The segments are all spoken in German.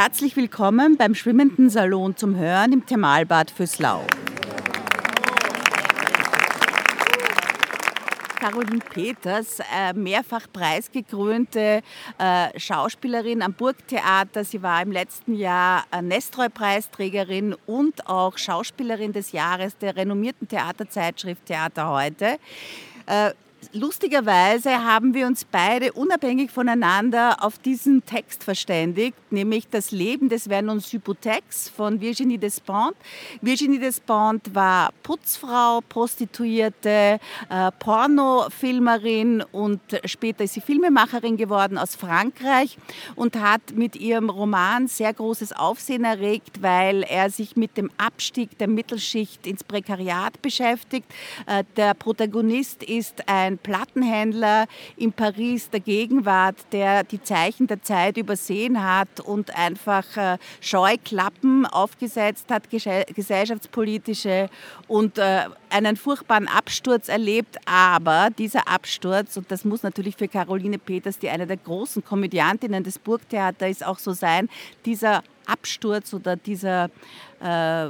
Herzlich willkommen beim Schwimmenden Salon zum Hören im Thermalbad Füßlau. Caroline Peters, äh, mehrfach preisgekrönte äh, Schauspielerin am Burgtheater. Sie war im letzten Jahr äh, Nestroy-Preisträgerin und auch Schauspielerin des Jahres der renommierten Theaterzeitschrift Theater heute. Lustigerweise haben wir uns beide unabhängig voneinander auf diesen Text verständigt, nämlich Das Leben des Vernon Hypothex von Virginie Despentes. Virginie Despentes war Putzfrau, Prostituierte, äh, Pornofilmerin und später ist sie Filmemacherin geworden aus Frankreich und hat mit ihrem Roman sehr großes Aufsehen erregt, weil er sich mit dem Abstieg der Mittelschicht ins Prekariat beschäftigt. Äh, der Protagonist ist ein ein Plattenhändler in Paris der Gegenwart, der die Zeichen der Zeit übersehen hat und einfach äh, Scheuklappen aufgesetzt hat, gesellschaftspolitische und äh, einen furchtbaren Absturz erlebt. Aber dieser Absturz, und das muss natürlich für Caroline Peters, die eine der großen Komödiantinnen des Burgtheaters ist, auch so sein, dieser Absturz oder dieser äh,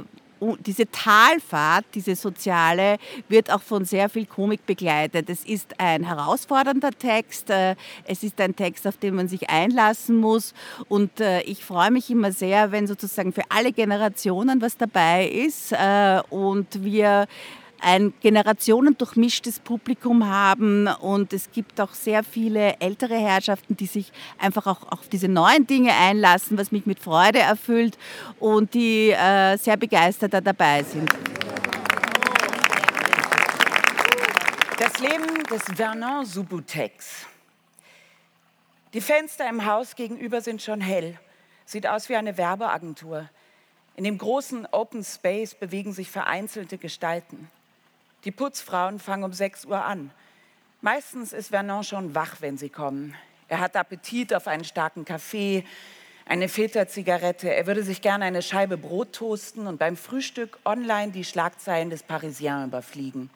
diese Talfahrt, diese soziale, wird auch von sehr viel Komik begleitet. Es ist ein herausfordernder Text, äh, es ist ein Text, auf den man sich einlassen muss und äh, ich freue mich immer sehr, wenn sozusagen für alle Generationen was dabei ist äh, und wir ein generationendurchmischtes Publikum haben und es gibt auch sehr viele ältere Herrschaften, die sich einfach auch auf diese neuen Dinge einlassen, was mich mit Freude erfüllt und die äh, sehr begeistert dabei sind. Das Leben des Vernon Subutex. Die Fenster im Haus gegenüber sind schon hell. Sieht aus wie eine Werbeagentur. In dem großen Open Space bewegen sich vereinzelte Gestalten. Die Putzfrauen fangen um 6 Uhr an. Meistens ist Vernon schon wach, wenn sie kommen. Er hat Appetit auf einen starken Kaffee, eine Filterzigarette. Er würde sich gerne eine Scheibe Brot toasten und beim Frühstück online die Schlagzeilen des Parisien überfliegen.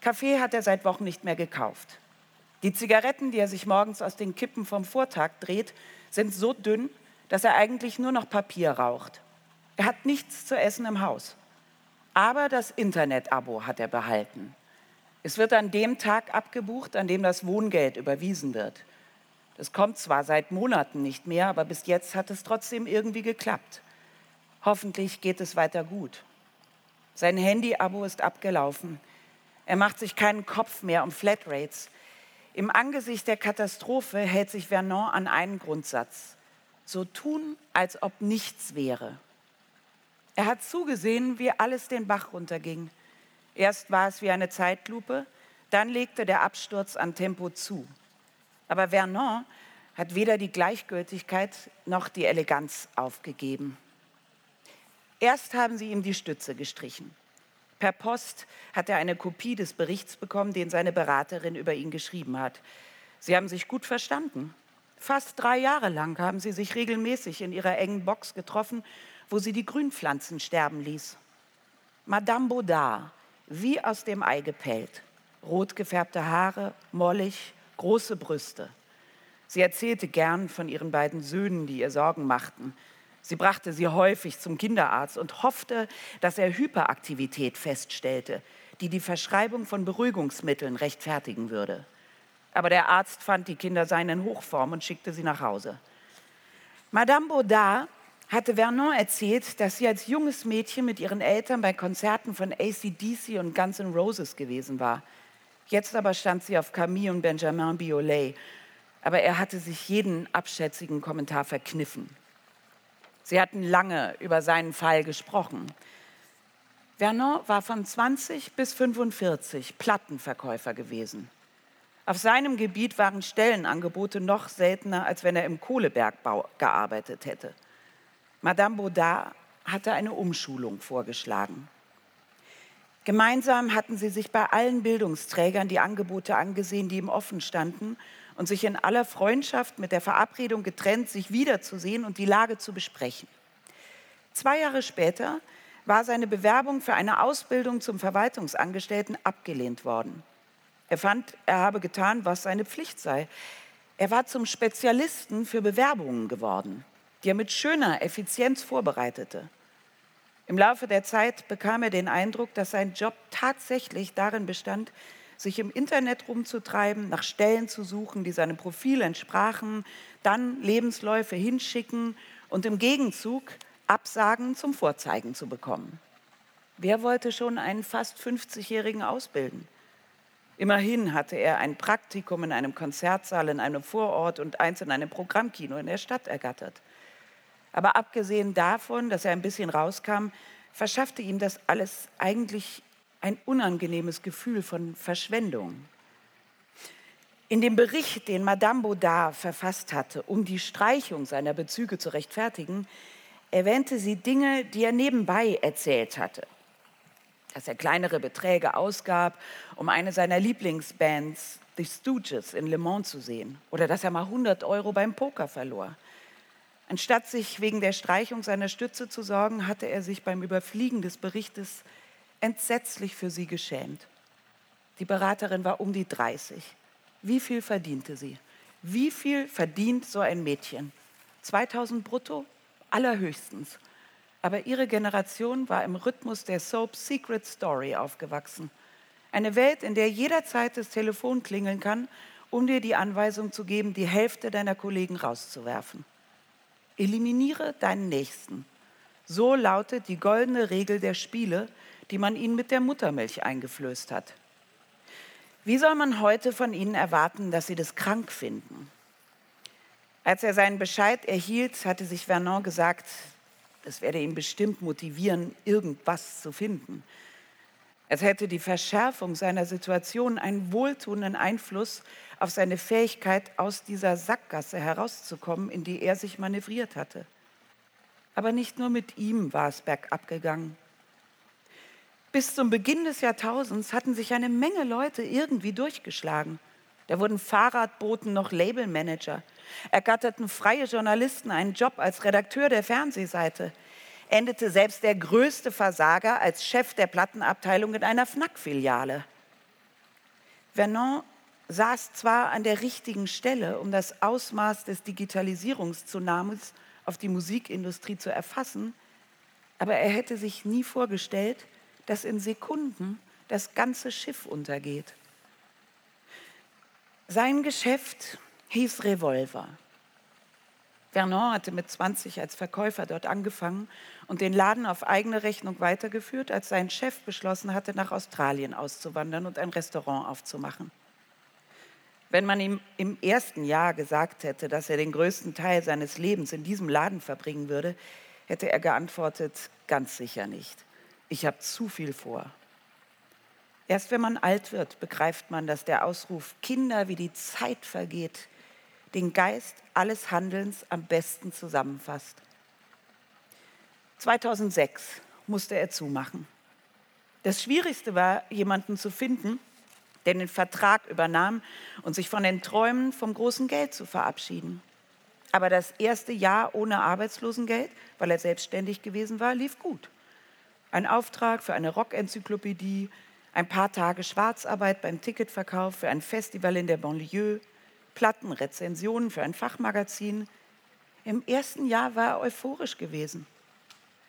Kaffee hat er seit Wochen nicht mehr gekauft. Die Zigaretten, die er sich morgens aus den Kippen vom Vortag dreht, sind so dünn, dass er eigentlich nur noch Papier raucht. Er hat nichts zu essen im Haus. Aber das Internet-Abo hat er behalten. Es wird an dem Tag abgebucht, an dem das Wohngeld überwiesen wird. Das kommt zwar seit Monaten nicht mehr, aber bis jetzt hat es trotzdem irgendwie geklappt. Hoffentlich geht es weiter gut. Sein Handy-Abo ist abgelaufen. Er macht sich keinen Kopf mehr um Flatrates. Im Angesicht der Katastrophe hält sich Vernon an einen Grundsatz. So tun, als ob nichts wäre. Er hat zugesehen, wie alles den Bach runterging. Erst war es wie eine Zeitlupe, dann legte der Absturz an Tempo zu. Aber Vernon hat weder die Gleichgültigkeit noch die Eleganz aufgegeben. Erst haben sie ihm die Stütze gestrichen. Per Post hat er eine Kopie des Berichts bekommen, den seine Beraterin über ihn geschrieben hat. Sie haben sich gut verstanden. Fast drei Jahre lang haben sie sich regelmäßig in ihrer engen Box getroffen wo sie die Grünpflanzen sterben ließ. Madame Baudard, wie aus dem Ei gepellt, rot gefärbte Haare, mollig, große Brüste. Sie erzählte gern von ihren beiden Söhnen, die ihr Sorgen machten. Sie brachte sie häufig zum Kinderarzt und hoffte, dass er Hyperaktivität feststellte, die die Verschreibung von Beruhigungsmitteln rechtfertigen würde. Aber der Arzt fand, die Kinder seien in Hochform und schickte sie nach Hause. Madame Baudard hatte Vernon erzählt, dass sie als junges Mädchen mit ihren Eltern bei Konzerten von ACDC und Guns N' Roses gewesen war. Jetzt aber stand sie auf Camille und Benjamin Biolay. Aber er hatte sich jeden abschätzigen Kommentar verkniffen. Sie hatten lange über seinen Fall gesprochen. Vernon war von 20 bis 45 Plattenverkäufer gewesen. Auf seinem Gebiet waren Stellenangebote noch seltener, als wenn er im Kohlebergbau gearbeitet hätte. Madame Baudard hatte eine Umschulung vorgeschlagen. Gemeinsam hatten sie sich bei allen Bildungsträgern die Angebote angesehen, die ihm offen standen und sich in aller Freundschaft mit der Verabredung getrennt, sich wiederzusehen und die Lage zu besprechen. Zwei Jahre später war seine Bewerbung für eine Ausbildung zum Verwaltungsangestellten abgelehnt worden. Er fand, er habe getan, was seine Pflicht sei. Er war zum Spezialisten für Bewerbungen geworden. Die er mit schöner Effizienz vorbereitete. Im Laufe der Zeit bekam er den Eindruck, dass sein Job tatsächlich darin bestand, sich im Internet rumzutreiben, nach Stellen zu suchen, die seinem Profil entsprachen, dann Lebensläufe hinschicken und im Gegenzug Absagen zum Vorzeigen zu bekommen. Wer wollte schon einen fast 50-Jährigen ausbilden? Immerhin hatte er ein Praktikum in einem Konzertsaal in einem Vorort und eins in einem Programmkino in der Stadt ergattert. Aber abgesehen davon, dass er ein bisschen rauskam, verschaffte ihm das alles eigentlich ein unangenehmes Gefühl von Verschwendung. In dem Bericht, den Madame Baudard verfasst hatte, um die Streichung seiner Bezüge zu rechtfertigen, erwähnte sie Dinge, die er nebenbei erzählt hatte. Dass er kleinere Beträge ausgab, um eine seiner Lieblingsbands, The Stooges, in Le Mans zu sehen. Oder dass er mal 100 Euro beim Poker verlor. Anstatt sich wegen der Streichung seiner Stütze zu sorgen, hatte er sich beim Überfliegen des Berichtes entsetzlich für sie geschämt. Die Beraterin war um die 30. Wie viel verdiente sie? Wie viel verdient so ein Mädchen? 2000 brutto? Allerhöchstens. Aber ihre Generation war im Rhythmus der Soap Secret Story aufgewachsen. Eine Welt, in der jederzeit das Telefon klingeln kann, um dir die Anweisung zu geben, die Hälfte deiner Kollegen rauszuwerfen. Eliminiere deinen Nächsten. So lautet die goldene Regel der Spiele, die man ihnen mit der Muttermilch eingeflößt hat. Wie soll man heute von ihnen erwarten, dass sie das krank finden? Als er seinen Bescheid erhielt, hatte sich Vernon gesagt, das werde ihn bestimmt motivieren, irgendwas zu finden. Es hätte die Verschärfung seiner Situation einen wohltuenden Einfluss auf seine Fähigkeit, aus dieser Sackgasse herauszukommen, in die er sich manövriert hatte. Aber nicht nur mit ihm war es bergab gegangen. Bis zum Beginn des Jahrtausends hatten sich eine Menge Leute irgendwie durchgeschlagen. Da wurden Fahrradboten noch Labelmanager, ergatterten freie Journalisten einen Job als Redakteur der Fernsehseite, endete selbst der größte Versager als Chef der Plattenabteilung in einer Fnac-Filiale. Vernon saß zwar an der richtigen Stelle, um das Ausmaß des Digitalisierungstsunamis auf die Musikindustrie zu erfassen, aber er hätte sich nie vorgestellt, dass in Sekunden das ganze Schiff untergeht. Sein Geschäft hieß Revolver. Vernon hatte mit 20 als Verkäufer dort angefangen und den Laden auf eigene Rechnung weitergeführt, als sein Chef beschlossen hatte, nach Australien auszuwandern und ein Restaurant aufzumachen. Wenn man ihm im ersten Jahr gesagt hätte, dass er den größten Teil seines Lebens in diesem Laden verbringen würde, hätte er geantwortet, ganz sicher nicht ich habe zu viel vor. Erst wenn man alt wird, begreift man, dass der Ausruf Kinder, wie die Zeit vergeht, den Geist alles Handelns am besten zusammenfasst. 2006 musste er zumachen. Das Schwierigste war, jemanden zu finden, der den Vertrag übernahm und sich von den Träumen vom großen Geld zu verabschieden. Aber das erste Jahr ohne Arbeitslosengeld, weil er selbstständig gewesen war, lief gut. Ein Auftrag für eine Rockenzyklopädie, ein paar Tage Schwarzarbeit beim Ticketverkauf für ein Festival in der Banlieue, Plattenrezensionen für ein Fachmagazin. Im ersten Jahr war er euphorisch gewesen.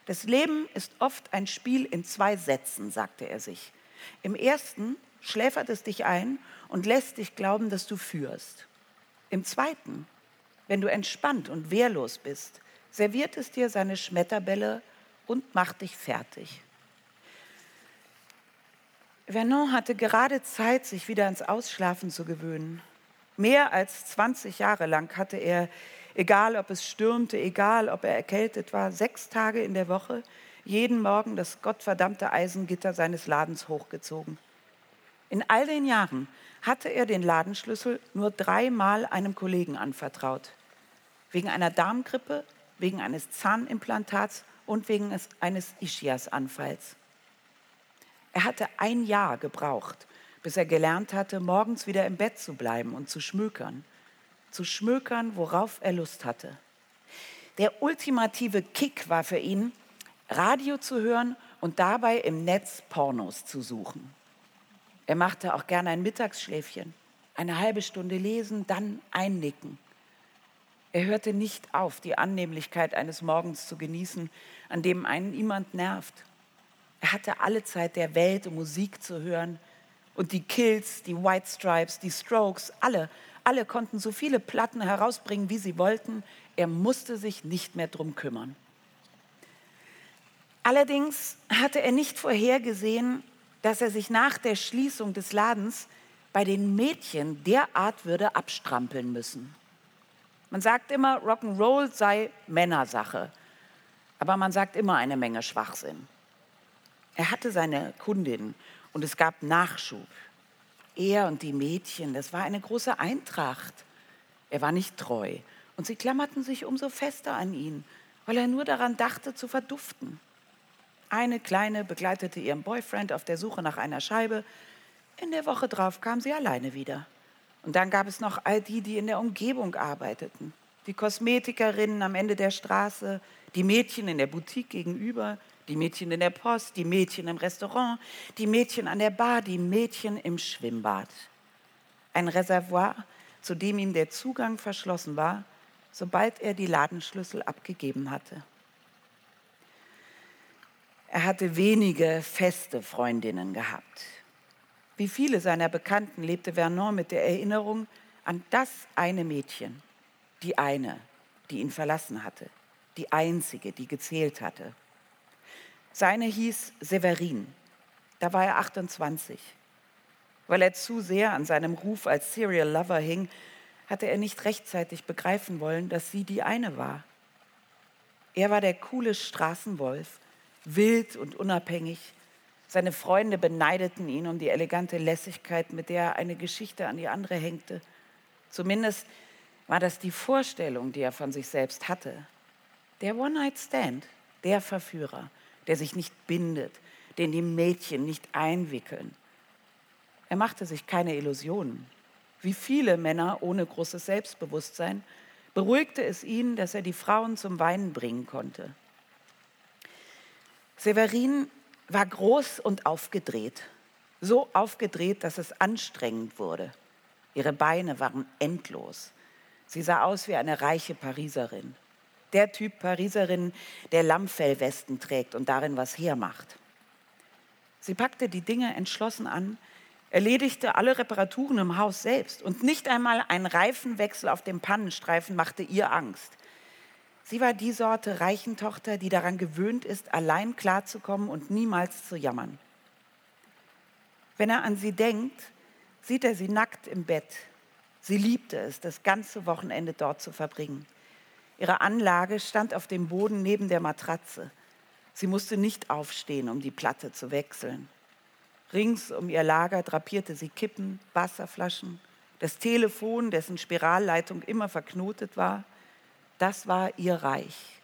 Das Leben ist oft ein Spiel in zwei Sätzen, sagte er sich. Im ersten schläfert es dich ein und lässt dich glauben, dass du führst. Im zweiten, wenn du entspannt und wehrlos bist, serviert es dir seine Schmetterbälle und macht dich fertig. Vernon hatte gerade Zeit, sich wieder ans Ausschlafen zu gewöhnen. Mehr als 20 Jahre lang hatte er, egal ob es stürmte, egal ob er erkältet war, sechs Tage in der Woche jeden Morgen das gottverdammte Eisengitter seines Ladens hochgezogen. In all den Jahren hatte er den Ladenschlüssel nur dreimal einem Kollegen anvertraut. Wegen einer Darmgrippe, wegen eines Zahnimplantats und wegen eines Ischias-Anfalls. Er hatte ein Jahr gebraucht, bis er gelernt hatte, morgens wieder im Bett zu bleiben und zu schmökern. Zu schmökern, worauf er Lust hatte. Der ultimative Kick war für ihn, Radio zu hören und dabei im Netz Pornos zu suchen. Er machte auch gerne ein Mittagsschläfchen, eine halbe Stunde lesen, dann einnicken. Er hörte nicht auf, die Annehmlichkeit eines Morgens zu genießen, an dem einen niemand nervt. Er hatte alle Zeit der Welt, um Musik zu hören. Und die Kills, die White Stripes, die Strokes, alle, alle konnten so viele Platten herausbringen, wie sie wollten. Er musste sich nicht mehr drum kümmern. Allerdings hatte er nicht vorhergesehen, dass er sich nach der Schließung des Ladens bei den Mädchen derart würde abstrampeln müssen. Man sagt immer, Rock'n'Roll sei Männersache, aber man sagt immer eine Menge Schwachsinn. Er hatte seine Kundin und es gab Nachschub. Er und die Mädchen, das war eine große Eintracht. Er war nicht treu und sie klammerten sich umso fester an ihn, weil er nur daran dachte zu verduften. Eine Kleine begleitete ihren Boyfriend auf der Suche nach einer Scheibe. In der Woche drauf kam sie alleine wieder. Und dann gab es noch all die, die in der Umgebung arbeiteten. Die Kosmetikerinnen am Ende der Straße, die Mädchen in der Boutique gegenüber, die Mädchen in der Post, die Mädchen im Restaurant, die Mädchen an der Bar, die Mädchen im Schwimmbad. Ein Reservoir, zu dem ihm der Zugang verschlossen war, sobald er die Ladenschlüssel abgegeben hatte. Er hatte wenige feste Freundinnen gehabt. Wie viele seiner Bekannten lebte Vernon mit der Erinnerung an das eine Mädchen, die eine, die ihn verlassen hatte, die einzige, die gezählt hatte. Seine hieß Severin, da war er 28. Weil er zu sehr an seinem Ruf als Serial Lover hing, hatte er nicht rechtzeitig begreifen wollen, dass sie die eine war. Er war der coole Straßenwolf, wild und unabhängig, seine Freunde beneideten ihn um die elegante Lässigkeit, mit der er eine Geschichte an die andere hängte. Zumindest war das die Vorstellung, die er von sich selbst hatte. Der One-Night-Stand, der Verführer, der sich nicht bindet, den die Mädchen nicht einwickeln. Er machte sich keine Illusionen. Wie viele Männer ohne großes Selbstbewusstsein beruhigte es ihn, dass er die Frauen zum Weinen bringen konnte. Severin war groß und aufgedreht. So aufgedreht, dass es anstrengend wurde. Ihre Beine waren endlos. Sie sah aus wie eine reiche Pariserin. Der Typ Pariserin, der Lammfellwesten trägt und darin was hermacht. Sie packte die Dinge entschlossen an, erledigte alle Reparaturen im Haus selbst und nicht einmal ein Reifenwechsel auf dem Pannenstreifen machte ihr Angst. Sie war die Sorte Reichentochter, die daran gewöhnt ist, allein klarzukommen und niemals zu jammern. Wenn er an sie denkt, sieht er sie nackt im Bett. Sie liebte es, das ganze Wochenende dort zu verbringen. Ihre Anlage stand auf dem Boden neben der Matratze. Sie musste nicht aufstehen, um die Platte zu wechseln. Rings um ihr Lager drapierte sie Kippen, Wasserflaschen, das Telefon, dessen Spiralleitung immer verknotet war, das war ihr Reich.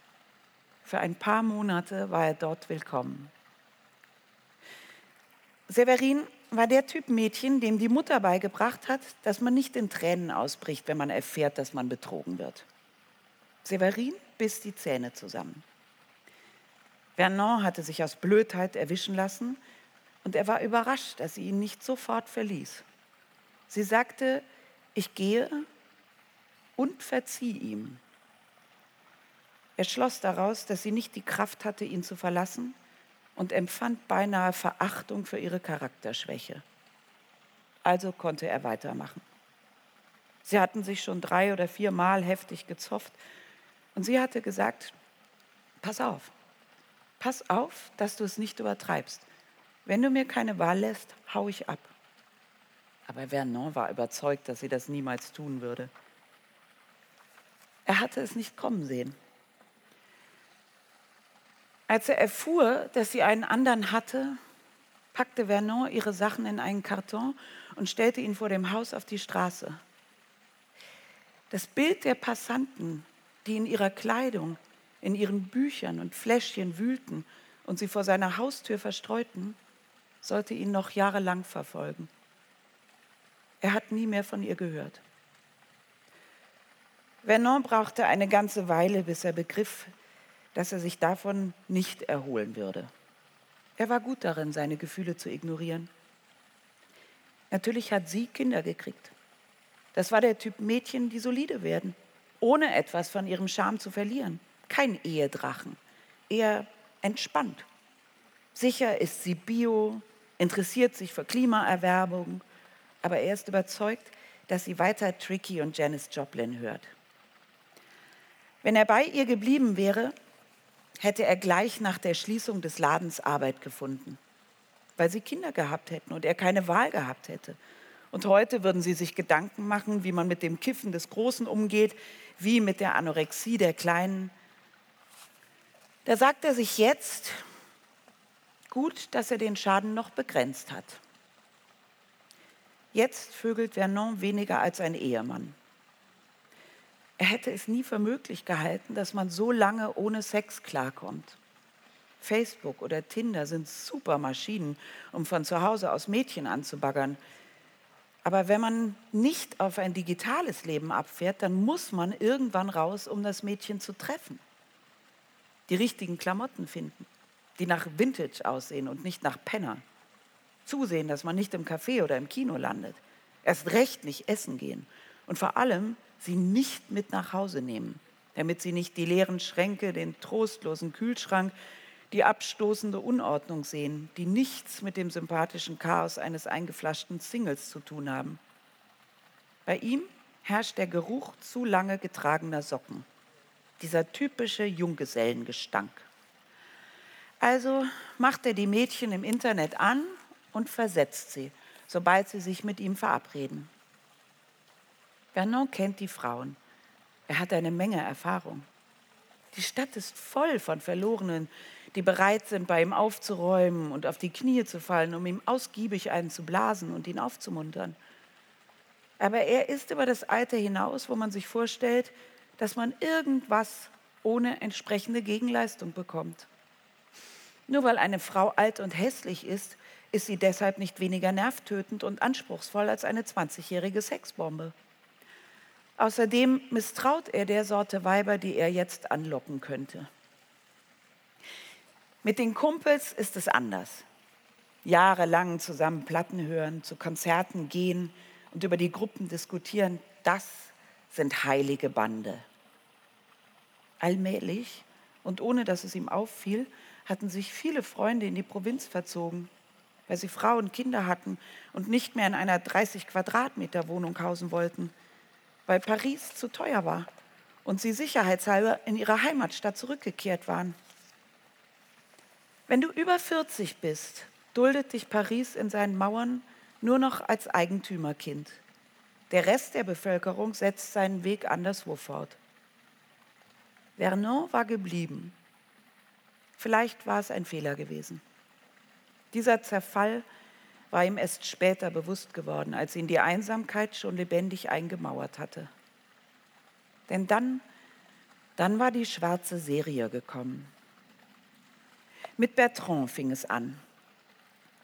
Für ein paar Monate war er dort willkommen. Severin war der Typ Mädchen, dem die Mutter beigebracht hat, dass man nicht in Tränen ausbricht, wenn man erfährt, dass man betrogen wird. Severin biss die Zähne zusammen. Vernon hatte sich aus Blödheit erwischen lassen und er war überrascht, dass sie ihn nicht sofort verließ. Sie sagte, ich gehe und verzieh ihm. Er schloss daraus, dass sie nicht die Kraft hatte, ihn zu verlassen und empfand beinahe Verachtung für ihre Charakterschwäche. Also konnte er weitermachen. Sie hatten sich schon drei oder vier Mal heftig gezofft und sie hatte gesagt, pass auf, pass auf, dass du es nicht übertreibst. Wenn du mir keine Wahl lässt, hau ich ab. Aber Vernon war überzeugt, dass sie das niemals tun würde. Er hatte es nicht kommen sehen. Als er erfuhr, dass sie einen anderen hatte, packte Vernon ihre Sachen in einen Karton und stellte ihn vor dem Haus auf die Straße. Das Bild der Passanten, die in ihrer Kleidung, in ihren Büchern und Fläschchen wühlten und sie vor seiner Haustür verstreuten, sollte ihn noch jahrelang verfolgen. Er hat nie mehr von ihr gehört. Vernon brauchte eine ganze Weile, bis er begriff, dass er sich davon nicht erholen würde. Er war gut darin, seine Gefühle zu ignorieren. Natürlich hat sie Kinder gekriegt. Das war der Typ Mädchen, die solide werden. Ohne etwas von ihrem Charme zu verlieren. Kein Ehedrachen, eher entspannt. Sicher ist sie bio, interessiert sich für Klimaerwerbung, aber er ist überzeugt, dass sie weiter Tricky und Janis Joplin hört. Wenn er bei ihr geblieben wäre, hätte er gleich nach der Schließung des Ladens Arbeit gefunden, weil sie Kinder gehabt hätten und er keine Wahl gehabt hätte. Und heute würden sie sich Gedanken machen, wie man mit dem Kiffen des Großen umgeht, wie mit der Anorexie der Kleinen. Da sagt er sich jetzt, gut, dass er den Schaden noch begrenzt hat. Jetzt vögelt Vernon weniger als ein Ehemann. Er hätte es nie für möglich gehalten, dass man so lange ohne Sex klarkommt. Facebook oder Tinder sind super Maschinen, um von zu Hause aus Mädchen anzubaggern. Aber wenn man nicht auf ein digitales Leben abfährt, dann muss man irgendwann raus, um das Mädchen zu treffen. Die richtigen Klamotten finden, die nach Vintage aussehen und nicht nach Penner. Zusehen, dass man nicht im Café oder im Kino landet. Erst recht nicht essen gehen. Und vor allem sie nicht mit nach Hause nehmen, damit sie nicht die leeren Schränke, den trostlosen Kühlschrank, die abstoßende Unordnung sehen, die nichts mit dem sympathischen Chaos eines eingeflaschten Singles zu tun haben. Bei ihm herrscht der Geruch zu lange getragener Socken, dieser typische Junggesellengestank. Also macht er die Mädchen im Internet an und versetzt sie, sobald sie sich mit ihm verabreden. Vernon kennt die Frauen. Er hat eine Menge Erfahrung. Die Stadt ist voll von Verlorenen, die bereit sind, bei ihm aufzuräumen und auf die Knie zu fallen, um ihm ausgiebig einen zu blasen und ihn aufzumuntern. Aber er ist über das Alter hinaus, wo man sich vorstellt, dass man irgendwas ohne entsprechende Gegenleistung bekommt. Nur weil eine Frau alt und hässlich ist, ist sie deshalb nicht weniger nervtötend und anspruchsvoll als eine 20-jährige Sexbombe. Außerdem misstraut er der Sorte Weiber, die er jetzt anlocken könnte. Mit den Kumpels ist es anders. Jahrelang zusammen Platten hören, zu Konzerten gehen und über die Gruppen diskutieren, das sind heilige Bande. Allmählich und ohne dass es ihm auffiel, hatten sich viele Freunde in die Provinz verzogen, weil sie Frauen und Kinder hatten und nicht mehr in einer 30 Quadratmeter Wohnung hausen wollten – weil Paris zu teuer war und sie sicherheitshalber in ihre Heimatstadt zurückgekehrt waren. Wenn du über 40 bist, duldet dich Paris in seinen Mauern nur noch als Eigentümerkind. Der Rest der Bevölkerung setzt seinen Weg anderswo fort. Vernon war geblieben. Vielleicht war es ein Fehler gewesen. Dieser Zerfall war ihm erst später bewusst geworden, als ihn die Einsamkeit schon lebendig eingemauert hatte. Denn dann, dann war die schwarze Serie gekommen. Mit Bertrand fing es an.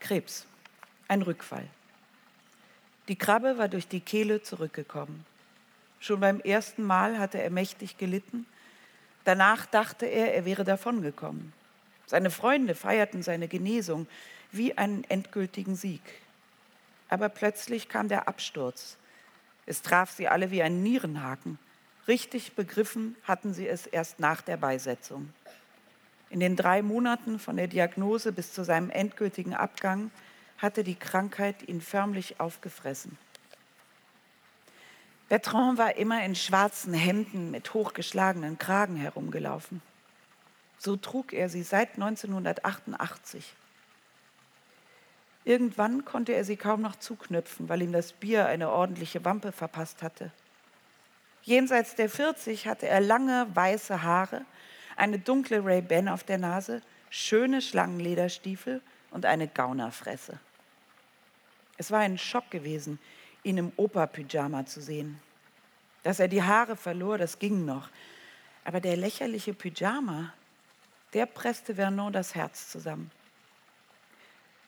Krebs, ein Rückfall. Die Krabbe war durch die Kehle zurückgekommen. Schon beim ersten Mal hatte er mächtig gelitten. Danach dachte er, er wäre davongekommen. Seine Freunde feierten seine Genesung wie einen endgültigen Sieg. Aber plötzlich kam der Absturz. Es traf sie alle wie ein Nierenhaken. Richtig begriffen hatten sie es erst nach der Beisetzung. In den drei Monaten von der Diagnose bis zu seinem endgültigen Abgang hatte die Krankheit ihn förmlich aufgefressen. Bertrand war immer in schwarzen Hemden mit hochgeschlagenen Kragen herumgelaufen. So trug er sie seit 1988. Irgendwann konnte er sie kaum noch zuknüpfen, weil ihm das Bier eine ordentliche Wampe verpasst hatte. Jenseits der 40 hatte er lange weiße Haare, eine dunkle Ray-Ban auf der Nase, schöne Schlangenlederstiefel und eine Gaunerfresse. Es war ein Schock gewesen, ihn im Operpyjama zu sehen. Dass er die Haare verlor, das ging noch. Aber der lächerliche Pyjama, der presste Vernon das Herz zusammen.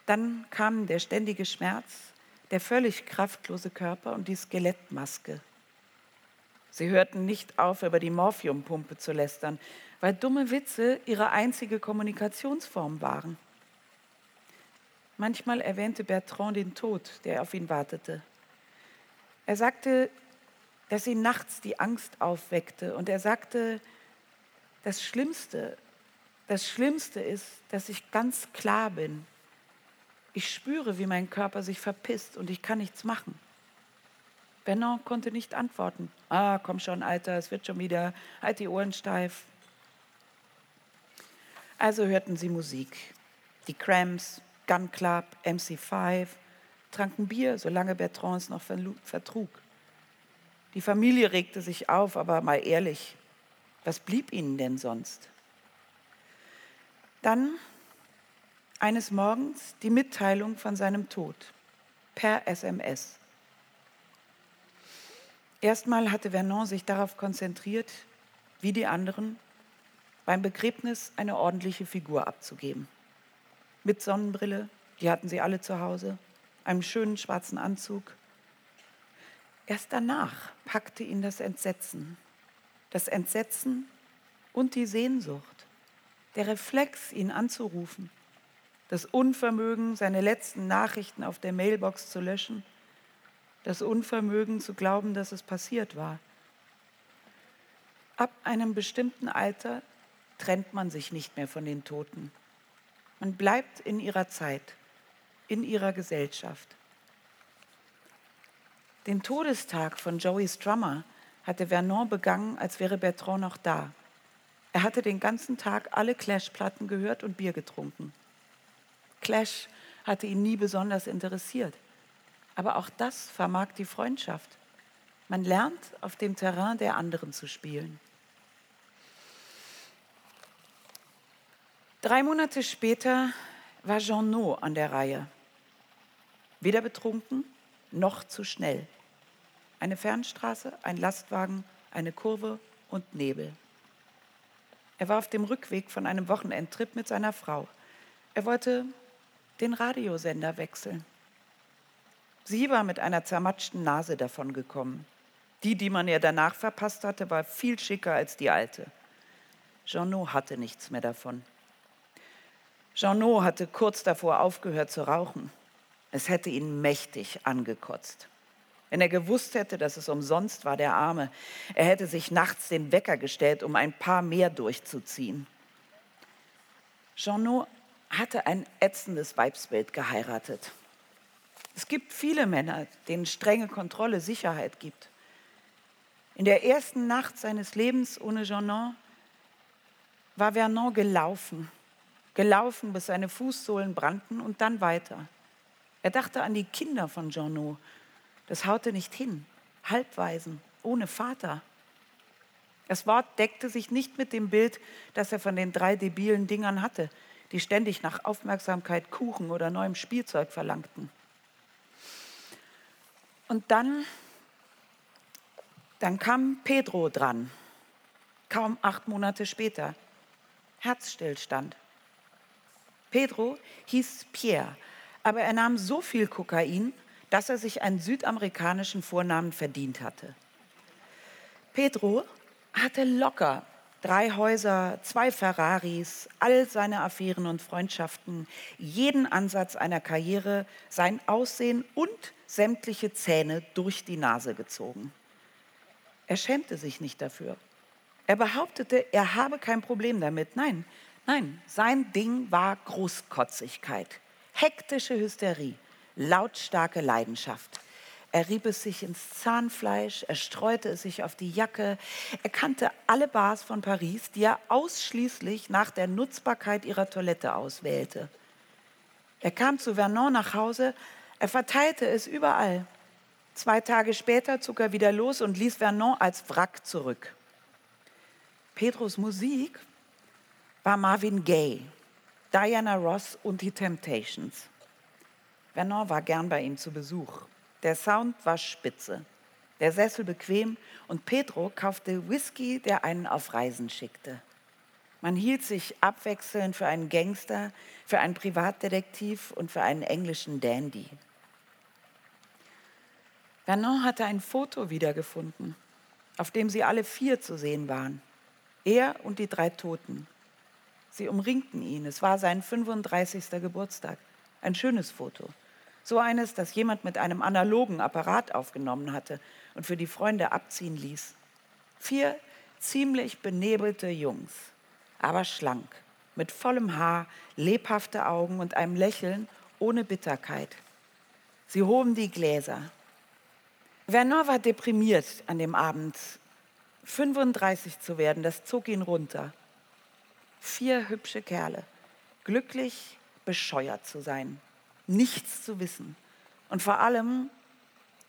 Dann kamen der ständige Schmerz, der völlig kraftlose Körper und die Skelettmaske. Sie hörten nicht auf, über die Morphiumpumpe zu lästern, weil dumme Witze ihre einzige Kommunikationsform waren. Manchmal erwähnte Bertrand den Tod, der auf ihn wartete. Er sagte, dass ihn nachts die Angst aufweckte. Und er sagte, das Schlimmste, das Schlimmste ist, dass ich ganz klar bin. Ich spüre, wie mein Körper sich verpisst und ich kann nichts machen. Benno konnte nicht antworten. Ah, komm schon, Alter, es wird schon wieder. Halt die Ohren steif. Also hörten sie Musik. Die Cramps, Gun Club, MC5, tranken Bier, solange Bertrand es noch vertrug. Die Familie regte sich auf, aber mal ehrlich, was blieb ihnen denn sonst? Dann eines Morgens die Mitteilung von seinem Tod per SMS. Erstmal hatte Vernon sich darauf konzentriert, wie die anderen, beim Begräbnis eine ordentliche Figur abzugeben. Mit Sonnenbrille, die hatten sie alle zu Hause, einem schönen schwarzen Anzug. Erst danach packte ihn das Entsetzen. Das Entsetzen und die Sehnsucht, der Reflex, ihn anzurufen, das Unvermögen, seine letzten Nachrichten auf der Mailbox zu löschen, das Unvermögen zu glauben, dass es passiert war. Ab einem bestimmten Alter trennt man sich nicht mehr von den Toten. Man bleibt in ihrer Zeit, in ihrer Gesellschaft. Den Todestag von Joey Strummer hatte Vernon begangen, als wäre Bertrand noch da. Er hatte den ganzen Tag alle Clash-Platten gehört und Bier getrunken. Clash hatte ihn nie besonders interessiert. Aber auch das vermag die Freundschaft. Man lernt, auf dem Terrain der anderen zu spielen. Drei Monate später war Jeannot an der Reihe. Weder betrunken noch zu schnell. Eine Fernstraße, ein Lastwagen, eine Kurve und Nebel. Er war auf dem Rückweg von einem Wochenendtrip mit seiner Frau. Er wollte den Radiosender wechseln. Sie war mit einer zermatschten Nase davongekommen. Die, die man ihr danach verpasst hatte, war viel schicker als die alte. Jeannot hatte nichts mehr davon. Jeannot hatte kurz davor aufgehört zu rauchen. Es hätte ihn mächtig angekotzt. Wenn er gewusst hätte, dass es umsonst war, der Arme, er hätte sich nachts den Wecker gestellt, um ein paar mehr durchzuziehen. Jeannot hatte ein ätzendes Weibsbild geheiratet. Es gibt viele Männer, denen strenge Kontrolle Sicherheit gibt. In der ersten Nacht seines Lebens ohne Jeannot war Vernon gelaufen gelaufen, bis seine Fußsohlen brannten und dann weiter. Er dachte an die Kinder von Jeannot. Das haute nicht hin. Halbwaisen, ohne Vater. Das Wort deckte sich nicht mit dem Bild, das er von den drei debilen Dingern hatte, die ständig nach Aufmerksamkeit, Kuchen oder neuem Spielzeug verlangten. Und dann, dann kam Pedro dran, kaum acht Monate später. Herzstillstand. Pedro hieß Pierre, aber er nahm so viel Kokain, dass er sich einen südamerikanischen Vornamen verdient hatte. Pedro hatte locker drei Häuser, zwei Ferraris, all seine Affären und Freundschaften, jeden Ansatz einer Karriere, sein Aussehen und sämtliche Zähne durch die Nase gezogen. Er schämte sich nicht dafür. Er behauptete, er habe kein Problem damit. Nein, Nein, sein Ding war Großkotzigkeit, hektische Hysterie, lautstarke Leidenschaft. Er rieb es sich ins Zahnfleisch, er streute es sich auf die Jacke. Er kannte alle Bars von Paris, die er ausschließlich nach der Nutzbarkeit ihrer Toilette auswählte. Er kam zu Vernon nach Hause, er verteilte es überall. Zwei Tage später zog er wieder los und ließ Vernon als Wrack zurück. Pedros Musik war Marvin Gaye, Diana Ross und die Temptations. Vernon war gern bei ihm zu Besuch. Der Sound war spitze, der Sessel bequem und Pedro kaufte Whisky, der einen auf Reisen schickte. Man hielt sich abwechselnd für einen Gangster, für einen Privatdetektiv und für einen englischen Dandy. Vernon hatte ein Foto wiedergefunden, auf dem sie alle vier zu sehen waren. Er und die drei Toten. Sie umringten ihn. Es war sein 35. Geburtstag. Ein schönes Foto. So eines, das jemand mit einem analogen Apparat aufgenommen hatte. und für die Freunde abziehen ließ. Vier ziemlich benebelte Jungs, aber schlank, mit vollem Haar, lebhafte Augen und einem Lächeln ohne Bitterkeit. Sie hoben die Gläser. Vernon war deprimiert an dem Abend. 35 zu werden, das zog ihn runter. Vier hübsche Kerle, glücklich, bescheuert zu sein, nichts zu wissen und vor allem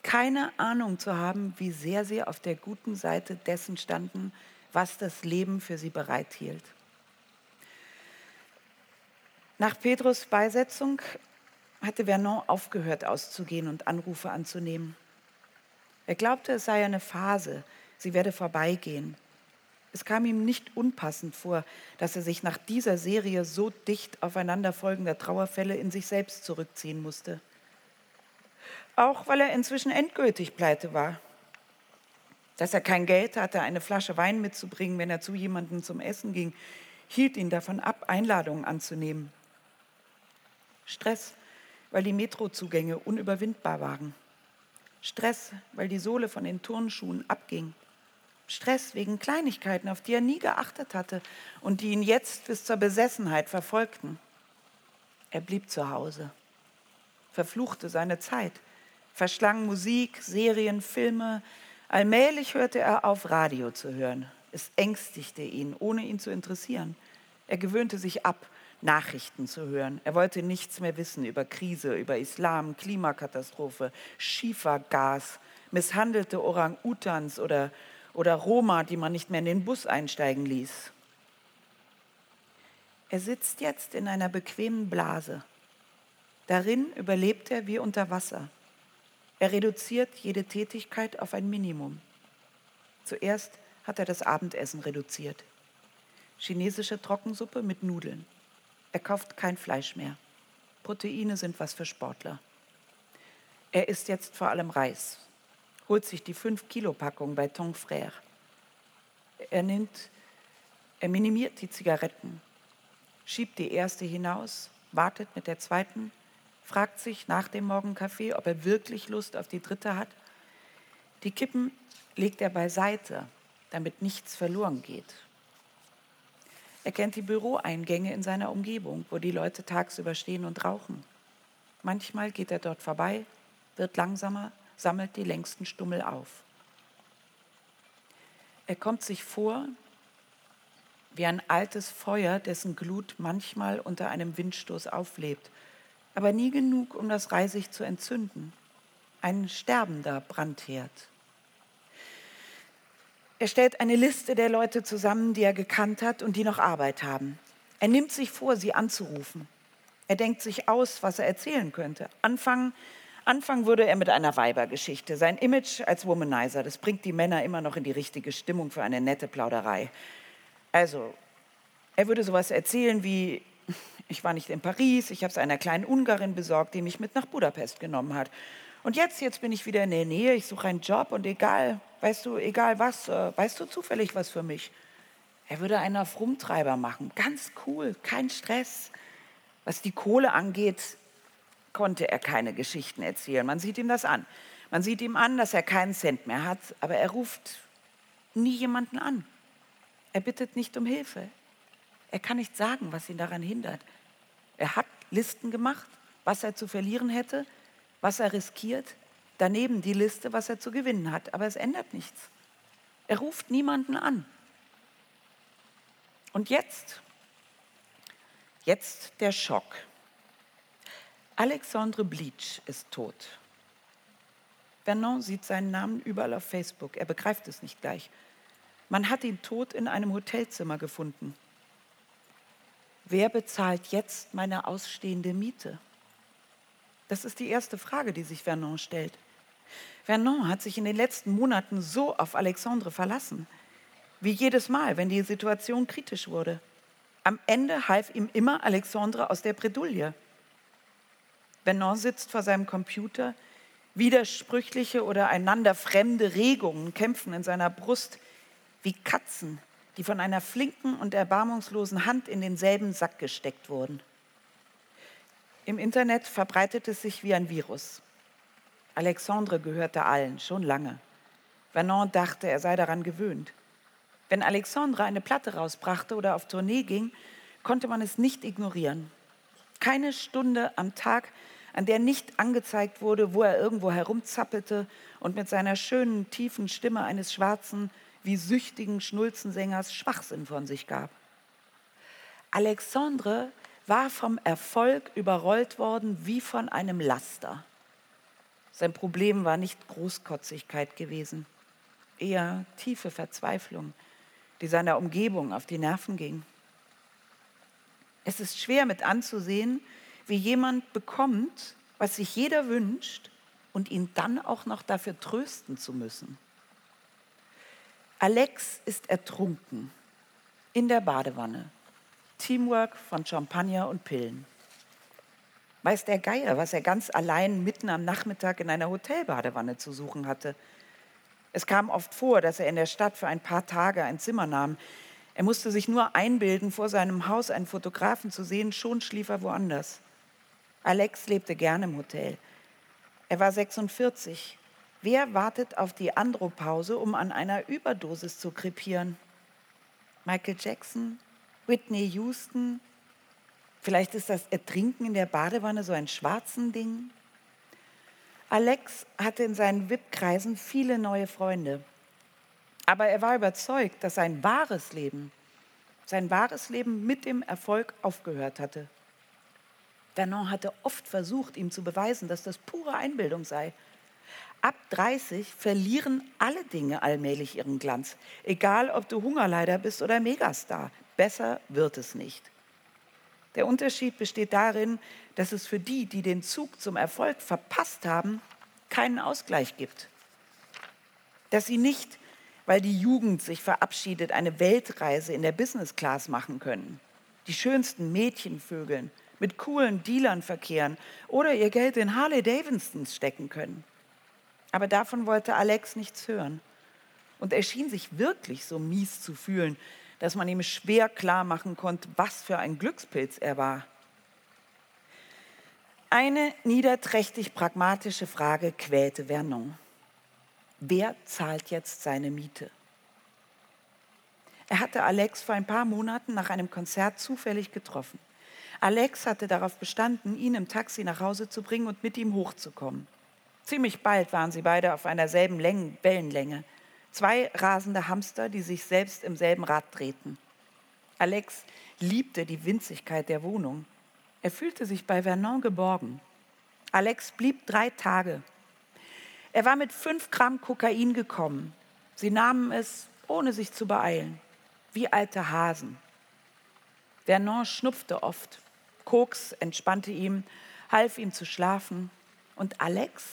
keine Ahnung zu haben, wie sehr sie auf der guten Seite dessen standen, was das Leben für sie bereithielt. Nach Pedros Beisetzung hatte Vernon aufgehört auszugehen und Anrufe anzunehmen. Er glaubte, es sei eine Phase, sie werde vorbeigehen. Es kam ihm nicht unpassend vor, dass er sich nach dieser Serie so dicht aufeinanderfolgender Trauerfälle in sich selbst zurückziehen musste. Auch weil er inzwischen endgültig pleite war. Dass er kein Geld hatte, eine Flasche Wein mitzubringen, wenn er zu jemandem zum Essen ging, hielt ihn davon ab, Einladungen anzunehmen. Stress, weil die Metrozugänge unüberwindbar waren. Stress, weil die Sohle von den Turnschuhen abging. Stress wegen Kleinigkeiten, auf die er nie geachtet hatte und die ihn jetzt bis zur Besessenheit verfolgten. Er blieb zu Hause, verfluchte seine Zeit, verschlang Musik, Serien, Filme. Allmählich hörte er auf, Radio zu hören. Es ängstigte ihn, ohne ihn zu interessieren. Er gewöhnte sich ab, Nachrichten zu hören. Er wollte nichts mehr wissen über Krise, über Islam, Klimakatastrophe, Schiefergas, misshandelte Orang-Utans oder, oder Roma, die man nicht mehr in den Bus einsteigen ließ. Er sitzt jetzt in einer bequemen Blase. Darin überlebt er wie unter Wasser. Er reduziert jede Tätigkeit auf ein Minimum. Zuerst hat er das Abendessen reduziert. Chinesische Trockensuppe mit Nudeln. Er kauft kein Fleisch mehr. Proteine sind was für Sportler. Er isst jetzt vor allem Reis, holt sich die 5-Kilo-Packung bei Ton Frère. Er nimmt, er minimiert die Zigaretten, schiebt die erste hinaus, wartet mit der zweiten, fragt sich nach dem Morgenkaffee, ob er wirklich Lust auf die dritte hat. Die Kippen legt er beiseite, damit nichts verloren geht. Er kennt die Büroeingänge in seiner Umgebung, wo die Leute tagsüber stehen und rauchen. Manchmal geht er dort vorbei, wird langsamer, sammelt die längsten Stummel auf. Er kommt sich vor wie ein altes Feuer, dessen Glut manchmal unter einem Windstoß auflebt, aber nie genug, um das Reisig zu entzünden. Ein sterbender Brandherd. Er stellt eine Liste der Leute zusammen, die er gekannt hat und die noch Arbeit haben. Er nimmt sich vor, sie anzurufen. Er denkt sich aus, was er erzählen könnte. Anfangen, anfangen würde er mit einer Weibergeschichte. Sein Image als Womanizer, das bringt die Männer immer noch in die richtige Stimmung für eine nette Plauderei. Also, er würde sowas erzählen wie, ich war nicht in Paris, ich habe es einer kleinen Ungarin besorgt, die mich mit nach Budapest genommen hat. Und jetzt, jetzt bin ich wieder in der Nähe, ich suche einen Job und egal, weißt du, egal was, äh, weißt du zufällig was für mich? Er würde einen auf Rumtreiber machen, ganz cool, kein Stress. Was die Kohle angeht, konnte er keine Geschichten erzählen. Man sieht ihm das an. Man sieht ihm an, dass er keinen Cent mehr hat, aber er ruft nie jemanden an. Er bittet nicht um Hilfe. Er kann nicht sagen, was ihn daran hindert. Er hat Listen gemacht, was er zu verlieren hätte, was er riskiert, daneben die Liste, was er zu gewinnen hat. Aber es ändert nichts. Er ruft niemanden an. Und jetzt, jetzt der Schock. Alexandre Bleach ist tot. Vernon sieht seinen Namen überall auf Facebook. Er begreift es nicht gleich. Man hat ihn tot in einem Hotelzimmer gefunden. Wer bezahlt jetzt meine ausstehende Miete? Das ist die erste Frage, die sich Vernon stellt. Vernon hat sich in den letzten Monaten so auf Alexandre verlassen, wie jedes Mal, wenn die Situation kritisch wurde. Am Ende half ihm immer Alexandre aus der Bredouille. Vernon sitzt vor seinem Computer, widersprüchliche oder einander fremde Regungen kämpfen in seiner Brust wie Katzen, die von einer flinken und erbarmungslosen Hand in denselben Sack gesteckt wurden. Im Internet verbreitet es sich wie ein Virus. Alexandre gehörte allen, schon lange. Vernon dachte, er sei daran gewöhnt. Wenn Alexandre eine Platte rausbrachte oder auf Tournee ging, konnte man es nicht ignorieren. Keine Stunde am Tag, an der nicht angezeigt wurde, wo er irgendwo herumzappelte und mit seiner schönen, tiefen Stimme eines schwarzen, wie süchtigen Schnulzensängers Schwachsinn von sich gab. Alexandre war vom Erfolg überrollt worden wie von einem Laster. Sein Problem war nicht Großkotzigkeit gewesen, eher tiefe Verzweiflung, die seiner Umgebung auf die Nerven ging. Es ist schwer mit anzusehen, wie jemand bekommt, was sich jeder wünscht, und ihn dann auch noch dafür trösten zu müssen. Alex ist ertrunken in der Badewanne. Teamwork von Champagner und Pillen. Weiß der Geier, was er ganz allein mitten am Nachmittag in einer Hotelbadewanne zu suchen hatte. Es kam oft vor, dass er in der Stadt für ein paar Tage ein Zimmer nahm. Er musste sich nur einbilden, vor seinem Haus einen Fotografen zu sehen, schon schlief er woanders. Alex lebte gern im Hotel. Er war 46. Wer wartet auf die Andropause, um an einer Überdosis zu krepieren? Michael Jackson, Whitney Houston, vielleicht ist das Ertrinken in der Badewanne so ein schwarzen Ding. Alex hatte in seinen VIP-Kreisen viele neue Freunde. Aber er war überzeugt, dass sein wahres Leben, sein wahres Leben mit dem Erfolg aufgehört hatte. Vernon hatte oft versucht, ihm zu beweisen, dass das pure Einbildung sei. Ab 30 verlieren alle Dinge allmählich ihren Glanz. Egal, ob du Hungerleider bist oder Megastar. Besser wird es nicht. Der Unterschied besteht darin, dass es für die, die den Zug zum Erfolg verpasst haben, keinen Ausgleich gibt. Dass sie nicht, weil die Jugend sich verabschiedet, eine Weltreise in der Business Class machen können, die schönsten Mädchen vögeln, mit coolen Dealern verkehren oder ihr Geld in Harley Davidsons stecken können. Aber davon wollte Alex nichts hören. Und er schien sich wirklich so mies zu fühlen, dass man ihm schwer klar machen konnte, was für ein Glückspilz er war. Eine niederträchtig pragmatische Frage quälte Vernon. Wer zahlt jetzt seine Miete? Er hatte Alex vor ein paar Monaten nach einem Konzert zufällig getroffen. Alex hatte darauf bestanden, ihn im Taxi nach Hause zu bringen und mit ihm hochzukommen. Ziemlich bald waren sie beide auf einer selben Wellenlänge. Zwei rasende Hamster, die sich selbst im selben Rad drehten. Alex liebte die Winzigkeit der Wohnung. Er fühlte sich bei Vernon geborgen. Alex blieb drei Tage. Er war mit fünf Gramm Kokain gekommen. Sie nahmen es, ohne sich zu beeilen, wie alte Hasen. Vernon schnupfte oft. Koks entspannte ihm, half ihm zu schlafen. Und Alex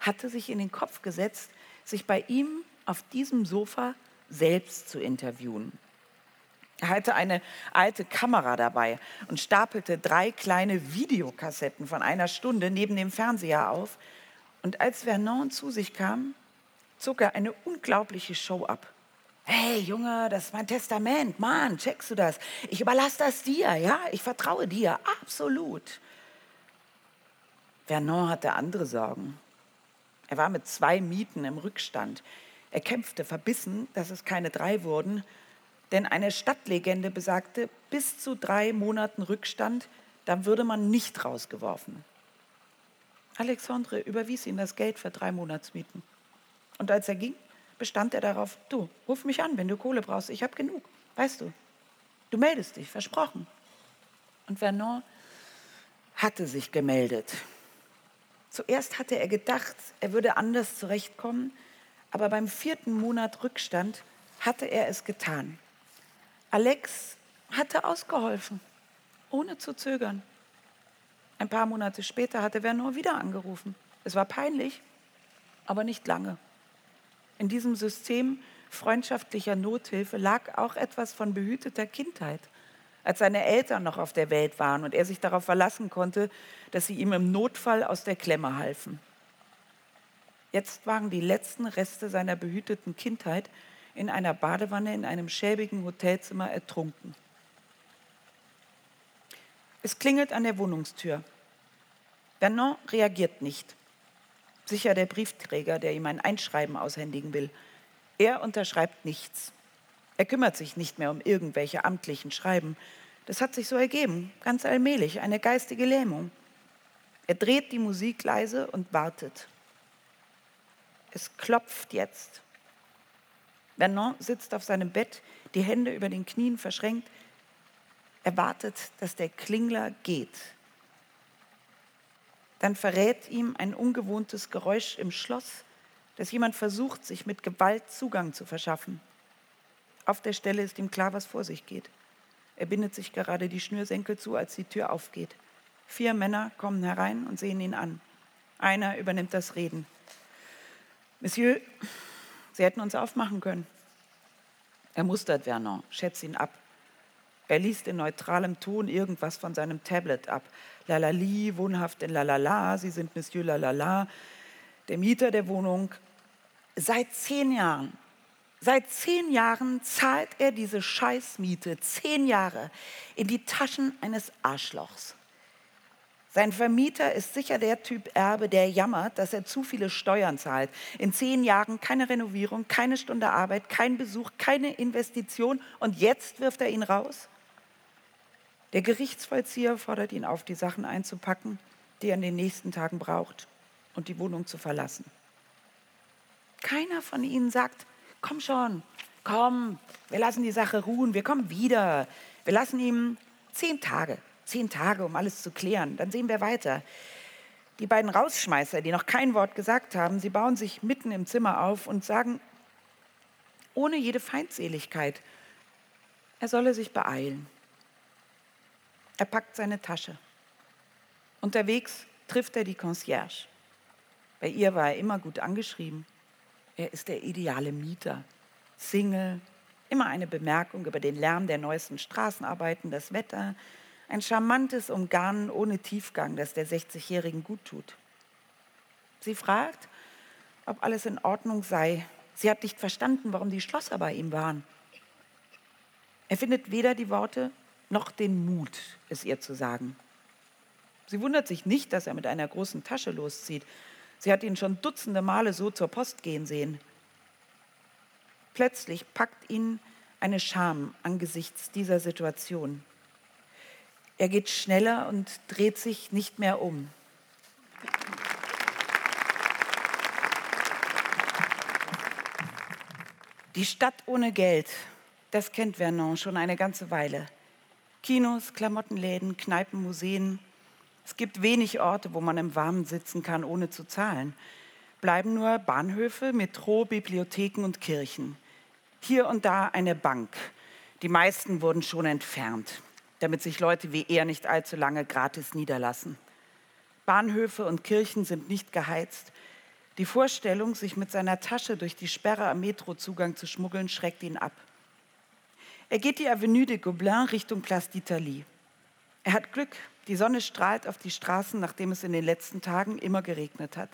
hatte sich in den Kopf gesetzt, sich bei ihm auf diesem Sofa selbst zu interviewen. Er hatte eine alte Kamera dabei und stapelte drei kleine Videokassetten von einer Stunde neben dem Fernseher auf. Und als Vernon zu sich kam, zog er eine unglaubliche Show ab. Hey Junge, das ist mein Testament. Mann, checkst du das? Ich überlasse das dir, ja? Ich vertraue dir, absolut. Vernon hatte andere Sorgen. Er war mit zwei Mieten im Rückstand. Er kämpfte verbissen, dass es keine drei wurden, denn eine Stadtlegende besagte, bis zu drei Monaten Rückstand, dann würde man nicht rausgeworfen. Alexandre überwies ihm das Geld für drei Monatsmieten. Und als er ging, bestand er darauf, du, ruf mich an, wenn du Kohle brauchst, ich habe genug, weißt du. Du meldest dich, versprochen. Und Vernon hatte sich gemeldet. Zuerst hatte er gedacht, er würde anders zurechtkommen, aber beim vierten Monat Rückstand hatte er es getan. Alex hatte ausgeholfen, ohne zu zögern. Ein paar Monate später hatte Vernon wieder angerufen. Es war peinlich, aber nicht lange. In diesem System freundschaftlicher Nothilfe lag auch etwas von behüteter Kindheit, als seine Eltern noch auf der Welt waren und er sich darauf verlassen konnte, dass sie ihm im Notfall aus der Klemme halfen. Jetzt waren die letzten Reste seiner behüteten Kindheit in einer Badewanne in einem schäbigen Hotelzimmer ertrunken. Es klingelt an der Wohnungstür. Vernon reagiert nicht. Sicher der Briefträger, der ihm ein Einschreiben aushändigen will. Er unterschreibt nichts. Er kümmert sich nicht mehr um irgendwelche amtlichen Schreiben. Das hat sich so ergeben, ganz allmählich, eine geistige Lähmung. Er dreht die Musik leise und wartet. Es klopft jetzt. Vernon sitzt auf seinem Bett, die Hände über den Knien verschränkt. Er wartet, dass der Klingler geht. Dann verrät ihm ein ungewohntes Geräusch im Schloss, dass jemand versucht, sich mit Gewalt Zugang zu verschaffen. Auf der Stelle ist ihm klar, was vor sich geht. Er bindet sich gerade die Schnürsenkel zu, als die Tür aufgeht. Vier Männer kommen herein und sehen ihn an. Einer übernimmt das Reden. Monsieur, Sie hätten uns aufmachen können. Er mustert Vernon, schätzt ihn ab. Er liest in neutralem Ton irgendwas von seinem Tablet ab. Lalali, wohnhaft in Lalala, Sie sind Monsieur Lalala, der Mieter der Wohnung. Seit zehn Jahren Seit zehn Jahren zahlt er diese Scheißmiete, zehn Jahre, in die Taschen eines Arschlochs. Sein Vermieter ist sicher der Typ Erbe, der jammert, dass er zu viele Steuern zahlt. In zehn Jahren keine Renovierung, keine Stunde Arbeit, kein Besuch, keine Investition und jetzt wirft er ihn raus? Der Gerichtsvollzieher fordert ihn auf, die Sachen einzupacken, die er in den nächsten Tagen braucht und die Wohnung zu verlassen. Keiner von ihnen sagt, komm schon, komm, wir lassen die Sache ruhen, wir kommen wieder. Wir lassen ihm zehn Tage, zehn Tage, um alles zu klären. Dann sehen wir weiter. Die beiden Rausschmeißer, die noch kein Wort gesagt haben, sie bauen sich mitten im Zimmer auf und sagen, ohne jede Feindseligkeit, er solle sich beeilen. Er packt seine Tasche. Unterwegs trifft er die Concierge. Bei ihr war er immer gut angeschrieben. Er ist der ideale Mieter. Single, immer eine Bemerkung über den Lärm der neuesten Straßenarbeiten, das Wetter, ein charmantes Umgarnen ohne Tiefgang, das der 60-Jährigen gut tut. Sie fragt, ob alles in Ordnung sei. Sie hat nicht verstanden, warum die Schlosser bei ihm waren. Er findet weder die Worte noch den Mut, es ihr zu sagen. Sie wundert sich nicht, dass er mit einer großen Tasche loszieht. Sie hat ihn schon dutzende Male so zur Post gehen sehen. Plötzlich packt ihn eine Scham angesichts dieser Situation. Er geht schneller und dreht sich nicht mehr um. Die Stadt ohne Geld, das kennt Vernon schon eine ganze Weile. Kinos, Klamottenläden, Kneipen, Museen, es gibt wenig Orte, wo man im Warmen sitzen kann, ohne zu zahlen. Bleiben nur Bahnhöfe, Metro, Bibliotheken und Kirchen. Hier und da eine Bank. Die meisten wurden schon entfernt, damit sich Leute wie er nicht allzu lange gratis niederlassen. Bahnhöfe und Kirchen sind nicht geheizt. Die Vorstellung, sich mit seiner Tasche durch die Sperre am Metrozugang zu schmuggeln, schreckt ihn ab. Er geht die Avenue de Gobelin Richtung Place d'Italie. Er hat Glück, die Sonne strahlt auf die Straßen, nachdem es in den letzten Tagen immer geregnet hat.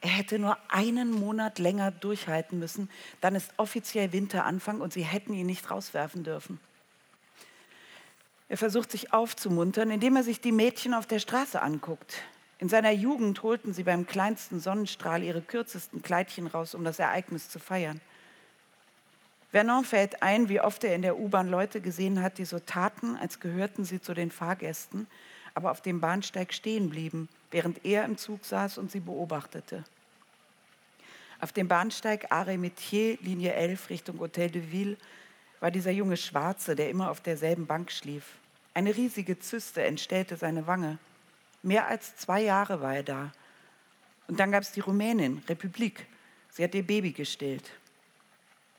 Er hätte nur einen Monat länger durchhalten müssen, dann ist offiziell Winteranfang und sie hätten ihn nicht rauswerfen dürfen. Er versucht sich aufzumuntern, indem er sich die Mädchen auf der Straße anguckt. In seiner Jugend holten sie beim kleinsten Sonnenstrahl ihre kürzesten Kleidchen raus, um das Ereignis zu feiern. Vernon fällt ein, wie oft er in der U-Bahn Leute gesehen hat, die so taten, als gehörten sie zu den Fahrgästen, aber auf dem Bahnsteig stehen blieben, während er im Zug saß und sie beobachtete. Auf dem Bahnsteig Arrêt Metier, Linie 11 Richtung Hotel de Ville, war dieser junge Schwarze, der immer auf derselben Bank schlief. Eine riesige Zyste entstellte seine Wange. Mehr als zwei Jahre war er da. Und dann gab es die Rumänin, Republik. Sie hat ihr Baby gestillt.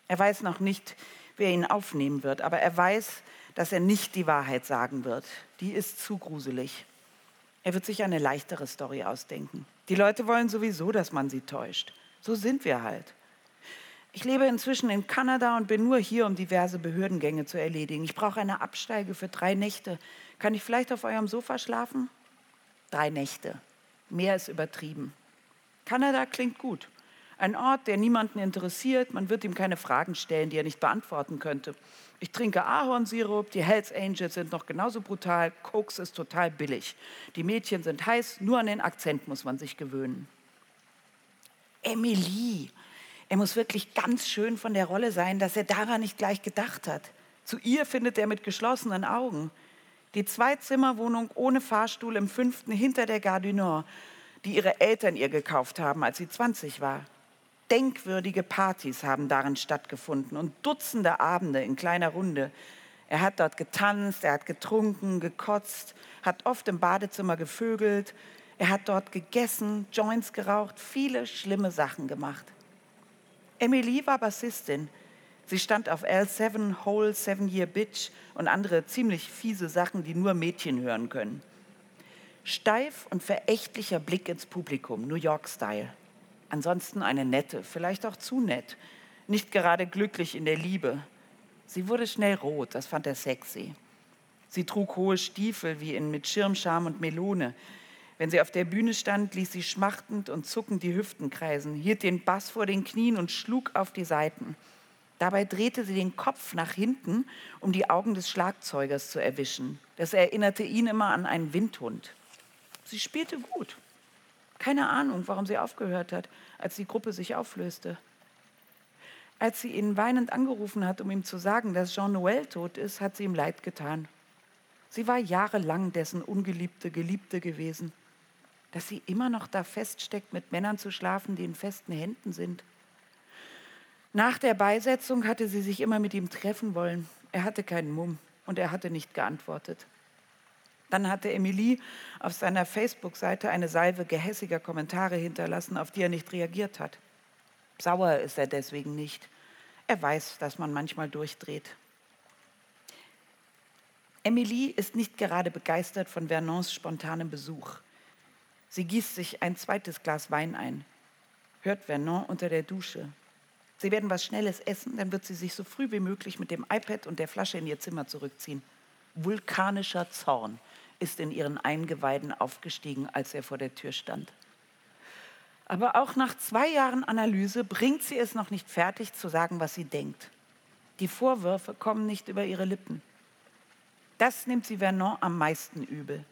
Er weiß noch nicht, wer ihn aufnehmen wird, aber er weiß, dass er nicht die Wahrheit sagen wird. Die ist zu gruselig. Er wird sich eine leichtere Story ausdenken. Die Leute wollen sowieso, dass man sie täuscht. So sind wir halt. Ich lebe inzwischen in Kanada und bin nur hier, um diverse Behördengänge zu erledigen. Ich brauche eine Absteige für drei Nächte. Kann ich vielleicht auf eurem Sofa schlafen? Drei Nächte. Mehr ist übertrieben. Kanada klingt gut. Ein Ort, der niemanden interessiert. Man wird ihm keine Fragen stellen, die er nicht beantworten könnte. Ich trinke Ahornsirup, die Hells Angels sind noch genauso brutal, Koks ist total billig. Die Mädchen sind heiß, nur an den Akzent muss man sich gewöhnen. Emily, Er muss wirklich ganz schön von der Rolle sein, dass er daran nicht gleich gedacht hat. Zu ihr findet er mit geschlossenen Augen. Die Zwei-Zimmer-Wohnung ohne Fahrstuhl im fünften hinter der Gare du Nord, die ihre Eltern ihr gekauft haben, als sie 20 war. Denkwürdige Partys haben darin stattgefunden und Dutzende Abende in kleiner Runde. Er hat dort getanzt, er hat getrunken, gekotzt, hat oft im Badezimmer gevögelt, er hat dort gegessen, Joints geraucht, viele schlimme Sachen gemacht. Emily war Bassistin. Sie stand auf L7, Whole Seven Year Bitch und andere ziemlich fiese Sachen, die nur Mädchen hören können. Steif und verächtlicher Blick ins Publikum, New York-Style. Ansonsten eine nette, vielleicht auch zu nett, nicht gerade glücklich in der Liebe. Sie wurde schnell rot, das fand er sexy. Sie trug hohe Stiefel wie in mit Schirmscham und Melone. Wenn sie auf der Bühne stand, ließ sie schmachtend und zuckend die Hüften kreisen, hielt den Bass vor den Knien und schlug auf die Saiten. Dabei drehte sie den Kopf nach hinten, um die Augen des Schlagzeugers zu erwischen. Das erinnerte ihn immer an einen Windhund. Sie spielte gut. Keine Ahnung, warum sie aufgehört hat, als die Gruppe sich auflöste. Als sie ihn weinend angerufen hat, um ihm zu sagen, dass Jean Noël tot ist, hat sie ihm leid getan. Sie war jahrelang dessen ungeliebte Geliebte gewesen dass sie immer noch da feststeckt, mit Männern zu schlafen, die in festen Händen sind. Nach der Beisetzung hatte sie sich immer mit ihm treffen wollen. Er hatte keinen Mumm und er hatte nicht geantwortet. Dann hatte Emilie auf seiner Facebook-Seite eine Salve gehässiger Kommentare hinterlassen, auf die er nicht reagiert hat. Sauer ist er deswegen nicht. Er weiß, dass man manchmal durchdreht. Emilie ist nicht gerade begeistert von Vernons spontanem Besuch. Sie gießt sich ein zweites Glas Wein ein, hört Vernon unter der Dusche. Sie werden was Schnelles essen, dann wird sie sich so früh wie möglich mit dem iPad und der Flasche in ihr Zimmer zurückziehen. Vulkanischer Zorn ist in ihren Eingeweiden aufgestiegen, als er vor der Tür stand. Aber auch nach zwei Jahren Analyse bringt sie es noch nicht fertig zu sagen, was sie denkt. Die Vorwürfe kommen nicht über ihre Lippen. Das nimmt sie Vernon am meisten übel.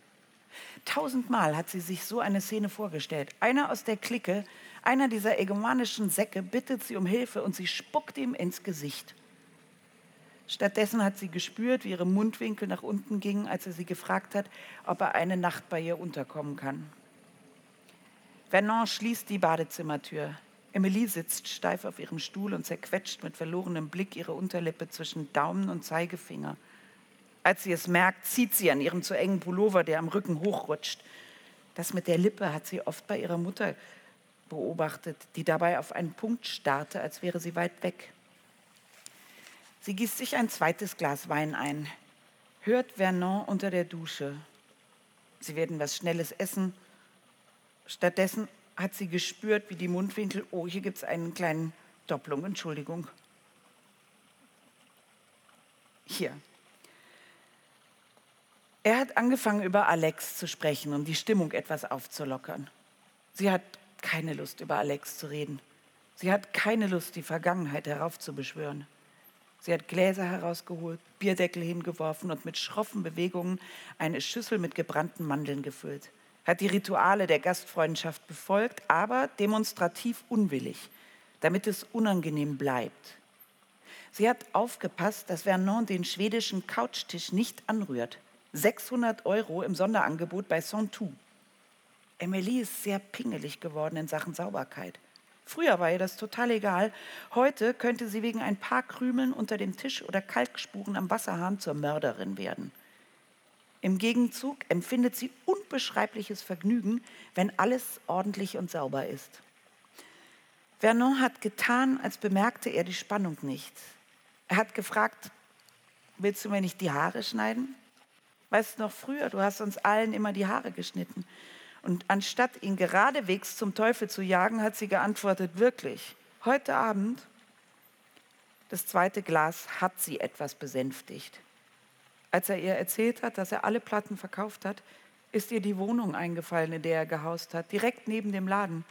Tausendmal hat sie sich so eine Szene vorgestellt. Einer aus der Clique, einer dieser egomanischen Säcke, bittet sie um Hilfe und sie spuckt ihm ins Gesicht. Stattdessen hat sie gespürt, wie ihre Mundwinkel nach unten gingen, als er sie gefragt hat, ob er eine Nacht bei ihr unterkommen kann. Vernon schließt die Badezimmertür. Emilie sitzt steif auf ihrem Stuhl und zerquetscht mit verlorenem Blick ihre Unterlippe zwischen Daumen und Zeigefinger. Als sie es merkt, zieht sie an ihrem zu engen Pullover, der am Rücken hochrutscht. Das mit der Lippe hat sie oft bei ihrer Mutter beobachtet, die dabei auf einen Punkt starrte, als wäre sie weit weg. Sie gießt sich ein zweites Glas Wein ein, hört Vernon unter der Dusche. Sie werden was Schnelles essen. Stattdessen hat sie gespürt, wie die Mundwinkel, oh, hier gibt es einen kleinen Doppelung, Entschuldigung. Hier, er hat angefangen, über Alex zu sprechen, um die Stimmung etwas aufzulockern. Sie hat keine Lust, über Alex zu reden. Sie hat keine Lust, die Vergangenheit heraufzubeschwören. Sie hat Gläser herausgeholt, Bierdeckel hingeworfen und mit schroffen Bewegungen eine Schüssel mit gebrannten Mandeln gefüllt. Hat die Rituale der Gastfreundschaft befolgt, aber demonstrativ unwillig, damit es unangenehm bleibt. Sie hat aufgepasst, dass Vernon den schwedischen Couchtisch nicht anrührt. 600 Euro im Sonderangebot bei Santou. Emily ist sehr pingelig geworden in Sachen Sauberkeit. Früher war ihr das total egal. Heute könnte sie wegen ein paar Krümeln unter dem Tisch oder Kalkspuren am Wasserhahn zur Mörderin werden. Im Gegenzug empfindet sie unbeschreibliches Vergnügen, wenn alles ordentlich und sauber ist. Vernon hat getan, als bemerkte er die Spannung nicht. Er hat gefragt, willst du mir nicht die Haare schneiden? Weißt du noch früher, du hast uns allen immer die Haare geschnitten. Und anstatt ihn geradewegs zum Teufel zu jagen, hat sie geantwortet, wirklich, heute Abend, das zweite Glas hat sie etwas besänftigt. Als er ihr erzählt hat, dass er alle Platten verkauft hat, ist ihr die Wohnung eingefallen, in der er gehaust hat, direkt neben dem Laden.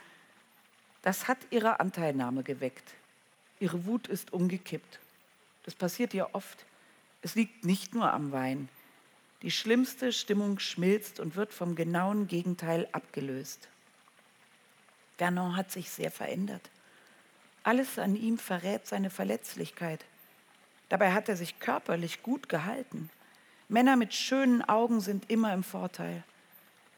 Das hat ihre Anteilnahme geweckt. Ihre Wut ist umgekippt. Das passiert ihr oft. Es liegt nicht nur am Wein. Die schlimmste Stimmung schmilzt und wird vom genauen Gegenteil abgelöst. Vernon hat sich sehr verändert. Alles an ihm verrät seine Verletzlichkeit. Dabei hat er sich körperlich gut gehalten. Männer mit schönen Augen sind immer im Vorteil.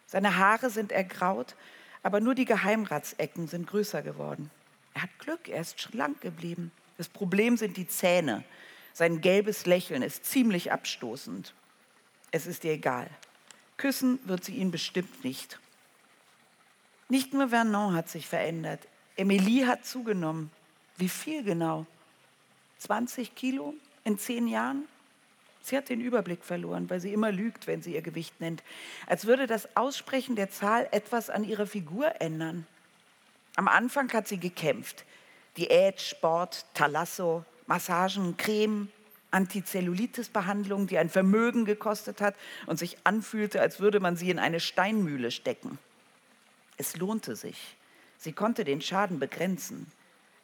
Seine Haare sind ergraut, aber nur die Geheimratsecken sind größer geworden. Er hat Glück, er ist schlank geblieben. Das Problem sind die Zähne. Sein gelbes Lächeln ist ziemlich abstoßend. Es ist ihr egal. Küssen wird sie ihn bestimmt nicht. Nicht nur Vernon hat sich verändert. Emilie hat zugenommen. Wie viel genau? 20 Kilo in zehn Jahren? Sie hat den Überblick verloren, weil sie immer lügt, wenn sie ihr Gewicht nennt. Als würde das Aussprechen der Zahl etwas an ihrer Figur ändern. Am Anfang hat sie gekämpft. Diät, Sport, Talasso, Massagen, Creme, Antizellulitis-Behandlung, die ein Vermögen gekostet hat und sich anfühlte, als würde man sie in eine Steinmühle stecken. Es lohnte sich. Sie konnte den Schaden begrenzen.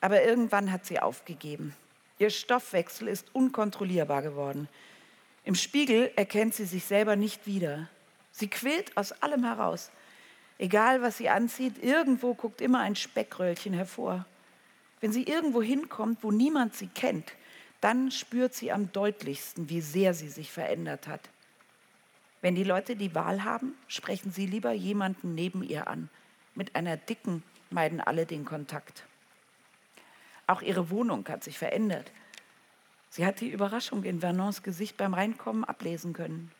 Aber irgendwann hat sie aufgegeben. Ihr Stoffwechsel ist unkontrollierbar geworden. Im Spiegel erkennt sie sich selber nicht wieder. Sie quillt aus allem heraus. Egal, was sie anzieht, irgendwo guckt immer ein Speckröllchen hervor. Wenn sie irgendwo hinkommt, wo niemand sie kennt, dann spürt sie am deutlichsten, wie sehr sie sich verändert hat. Wenn die Leute die Wahl haben, sprechen sie lieber jemanden neben ihr an. Mit einer dicken meiden alle den Kontakt. Auch ihre Wohnung hat sich verändert. Sie hat die Überraschung in Vernons Gesicht beim Reinkommen ablesen können.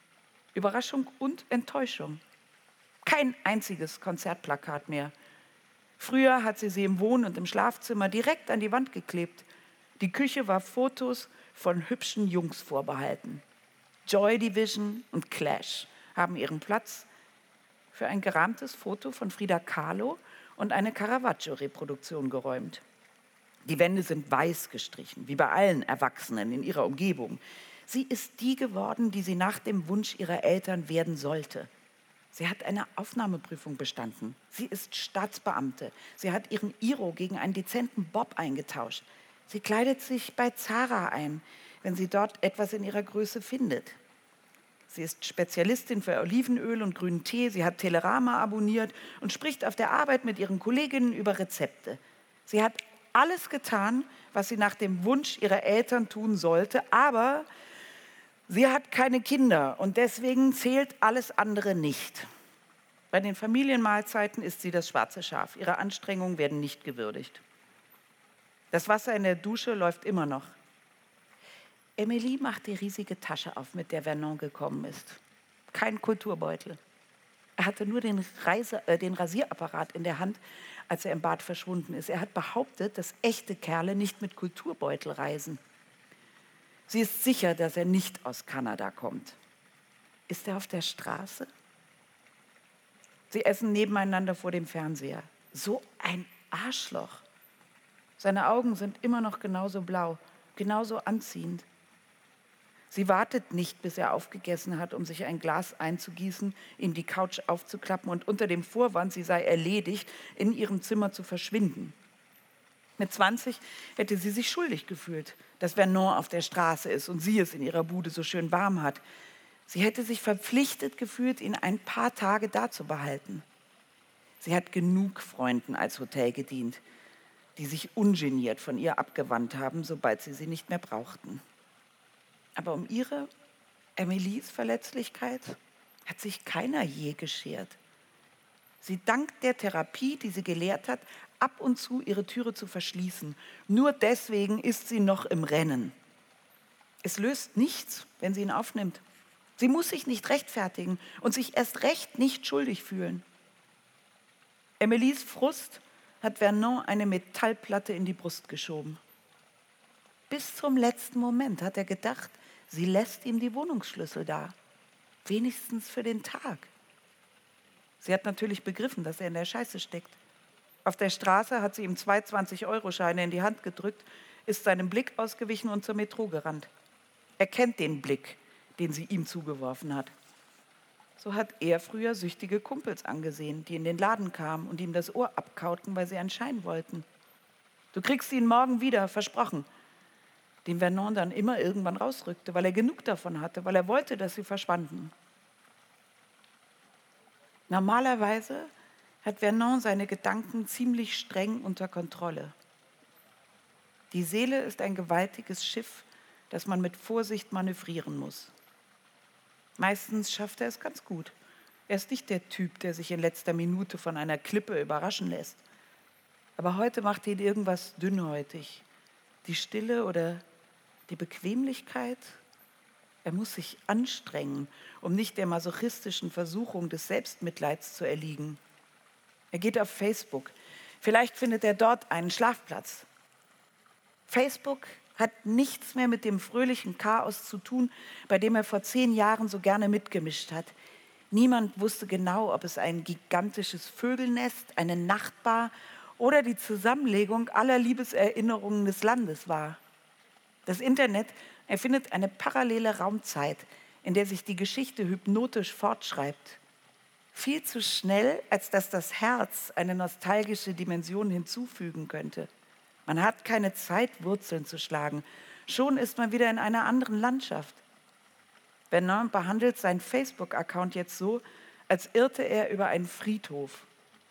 Überraschung und Enttäuschung. Kein einziges Konzertplakat mehr. Früher hat sie sie im Wohn- und im Schlafzimmer direkt an die Wand geklebt. Die Küche war Fotos von hübschen Jungs vorbehalten. Joy Division und Clash haben ihren Platz für ein gerahmtes Foto von Frida Kahlo und eine Caravaggio-Reproduktion geräumt. Die Wände sind weiß gestrichen, wie bei allen Erwachsenen in ihrer Umgebung. Sie ist die geworden, die sie nach dem Wunsch ihrer Eltern werden sollte. Sie hat eine Aufnahmeprüfung bestanden. Sie ist Staatsbeamte. Sie hat ihren Iro gegen einen dezenten Bob eingetauscht. Sie kleidet sich bei Zara ein, wenn sie dort etwas in ihrer Größe findet. Sie ist Spezialistin für Olivenöl und grünen Tee. Sie hat Telerama abonniert und spricht auf der Arbeit mit ihren Kolleginnen über Rezepte. Sie hat alles getan, was sie nach dem Wunsch ihrer Eltern tun sollte, aber Sie hat keine Kinder und deswegen zählt alles andere nicht. Bei den Familienmahlzeiten ist sie das schwarze Schaf. Ihre Anstrengungen werden nicht gewürdigt. Das Wasser in der Dusche läuft immer noch. Emilie macht die riesige Tasche auf, mit der Vernon gekommen ist. Kein Kulturbeutel. Er hatte nur den, Reise, äh, den Rasierapparat in der Hand, als er im Bad verschwunden ist. Er hat behauptet, dass echte Kerle nicht mit Kulturbeutel reisen. Sie ist sicher, dass er nicht aus Kanada kommt. Ist er auf der Straße? Sie essen nebeneinander vor dem Fernseher. So ein Arschloch. Seine Augen sind immer noch genauso blau, genauso anziehend. Sie wartet nicht, bis er aufgegessen hat, um sich ein Glas einzugießen, ihm die Couch aufzuklappen und unter dem Vorwand, sie sei erledigt, in ihrem Zimmer zu verschwinden. Mit 20 hätte sie sich schuldig gefühlt, dass Vernon auf der Straße ist und sie es in ihrer Bude so schön warm hat. Sie hätte sich verpflichtet gefühlt, ihn ein paar Tage da zu behalten. Sie hat genug Freunden als Hotel gedient, die sich ungeniert von ihr abgewandt haben, sobald sie sie nicht mehr brauchten. Aber um ihre, Emilies Verletzlichkeit hat sich keiner je geschert. Sie dankt der Therapie, die sie gelehrt hat, ab und zu ihre Türe zu verschließen. Nur deswegen ist sie noch im Rennen. Es löst nichts, wenn sie ihn aufnimmt. Sie muss sich nicht rechtfertigen und sich erst recht nicht schuldig fühlen. Emilies Frust hat Vernon eine Metallplatte in die Brust geschoben. Bis zum letzten Moment hat er gedacht, sie lässt ihm die Wohnungsschlüssel da. Wenigstens für den Tag. Sie hat natürlich begriffen, dass er in der Scheiße steckt. Auf der Straße hat sie ihm zwei 20-Euro-Scheine in die Hand gedrückt, ist seinem Blick ausgewichen und zur Metro gerannt. Er kennt den Blick, den sie ihm zugeworfen hat. So hat er früher süchtige Kumpels angesehen, die in den Laden kamen und ihm das Ohr abkauten, weil sie einen Schein wollten. Du kriegst ihn morgen wieder, versprochen. Den Vernon dann immer irgendwann rausrückte, weil er genug davon hatte, weil er wollte, dass sie verschwanden. Normalerweise hat Vernon seine Gedanken ziemlich streng unter Kontrolle. Die Seele ist ein gewaltiges Schiff, das man mit Vorsicht manövrieren muss. Meistens schafft er es ganz gut. Er ist nicht der Typ, der sich in letzter Minute von einer Klippe überraschen lässt. Aber heute macht ihn irgendwas dünnhäutig. Die Stille oder die Bequemlichkeit. Er muss sich anstrengen, um nicht der masochistischen Versuchung des Selbstmitleids zu erliegen. Er geht auf Facebook. Vielleicht findet er dort einen Schlafplatz. Facebook hat nichts mehr mit dem fröhlichen Chaos zu tun, bei dem er vor zehn Jahren so gerne mitgemischt hat. Niemand wusste genau, ob es ein gigantisches Vögelnest, eine Nachtbar oder die Zusammenlegung aller Liebeserinnerungen des Landes war. Das Internet erfindet eine parallele Raumzeit, in der sich die Geschichte hypnotisch fortschreibt. Viel zu schnell, als dass das Herz eine nostalgische Dimension hinzufügen könnte. Man hat keine Zeit, Wurzeln zu schlagen. Schon ist man wieder in einer anderen Landschaft. Bernard behandelt seinen Facebook-Account jetzt so, als irrte er über einen Friedhof.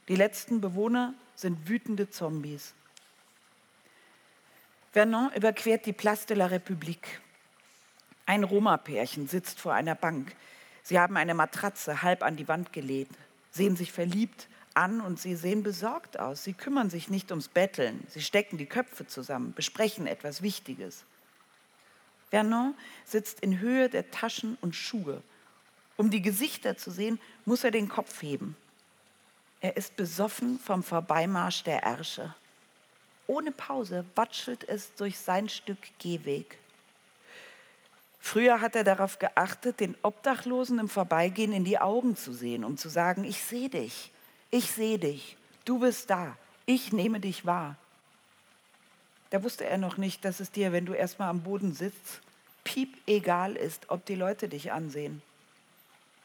Die letzten Bewohner sind wütende Zombies. Vernon überquert die Place de la République. Ein Roma-Pärchen sitzt vor einer Bank. Sie haben eine Matratze halb an die Wand gelehnt, sehen sich verliebt an und sie sehen besorgt aus. Sie kümmern sich nicht ums Betteln. Sie stecken die Köpfe zusammen, besprechen etwas Wichtiges. Vernon sitzt in Höhe der Taschen und Schuhe. Um die Gesichter zu sehen, muss er den Kopf heben. Er ist besoffen vom Vorbeimarsch der Ärsche. Ohne Pause watschelt es durch sein Stück Gehweg. Früher hat er darauf geachtet, den Obdachlosen im Vorbeigehen in die Augen zu sehen, um zu sagen, ich sehe dich, ich sehe dich, du bist da, ich nehme dich wahr. Da wusste er noch nicht, dass es dir, wenn du erstmal am Boden sitzt, piep egal ist, ob die Leute dich ansehen.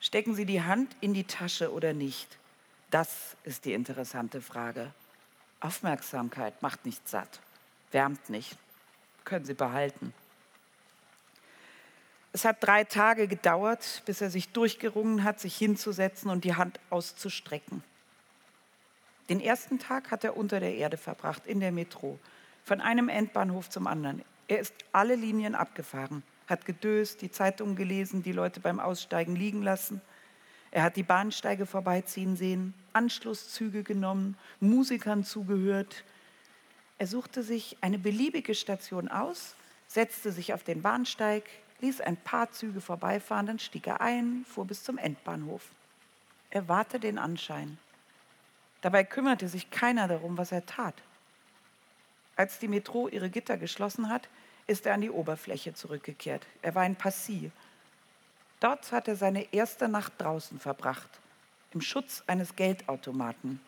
Stecken sie die Hand in die Tasche oder nicht? Das ist die interessante Frage. Aufmerksamkeit macht nicht satt, wärmt nicht, können Sie behalten. Es hat drei Tage gedauert, bis er sich durchgerungen hat, sich hinzusetzen und die Hand auszustrecken. Den ersten Tag hat er unter der Erde verbracht, in der Metro, von einem Endbahnhof zum anderen. Er ist alle Linien abgefahren, hat gedöst, die Zeitung gelesen, die Leute beim Aussteigen liegen lassen. Er hat die Bahnsteige vorbeiziehen sehen, Anschlusszüge genommen, Musikern zugehört. Er suchte sich eine beliebige Station aus, setzte sich auf den Bahnsteig, ließ ein paar Züge vorbeifahren, dann stieg er ein, fuhr bis zum Endbahnhof. Er warte den Anschein. Dabei kümmerte sich keiner darum, was er tat. Als die Metro ihre Gitter geschlossen hat, ist er an die Oberfläche zurückgekehrt. Er war in Passy. Dort hat er seine erste Nacht draußen verbracht, im Schutz eines Geldautomaten.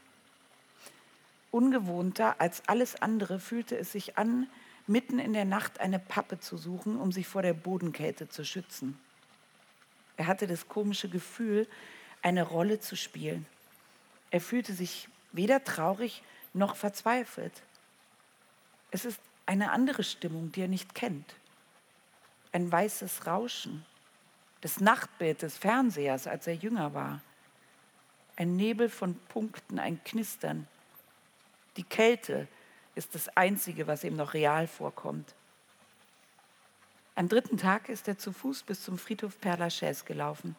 Ungewohnter als alles andere fühlte es sich an, mitten in der Nacht eine Pappe zu suchen, um sich vor der Bodenkälte zu schützen. Er hatte das komische Gefühl, eine Rolle zu spielen. Er fühlte sich weder traurig noch verzweifelt. Es ist eine andere Stimmung, die er nicht kennt. Ein weißes Rauschen, das Nachtbild des Fernsehers, als er jünger war. Ein Nebel von Punkten, ein Knistern. Die Kälte ist das Einzige, was ihm noch real vorkommt. Am dritten Tag ist er zu Fuß bis zum Friedhof Père Lachaise gelaufen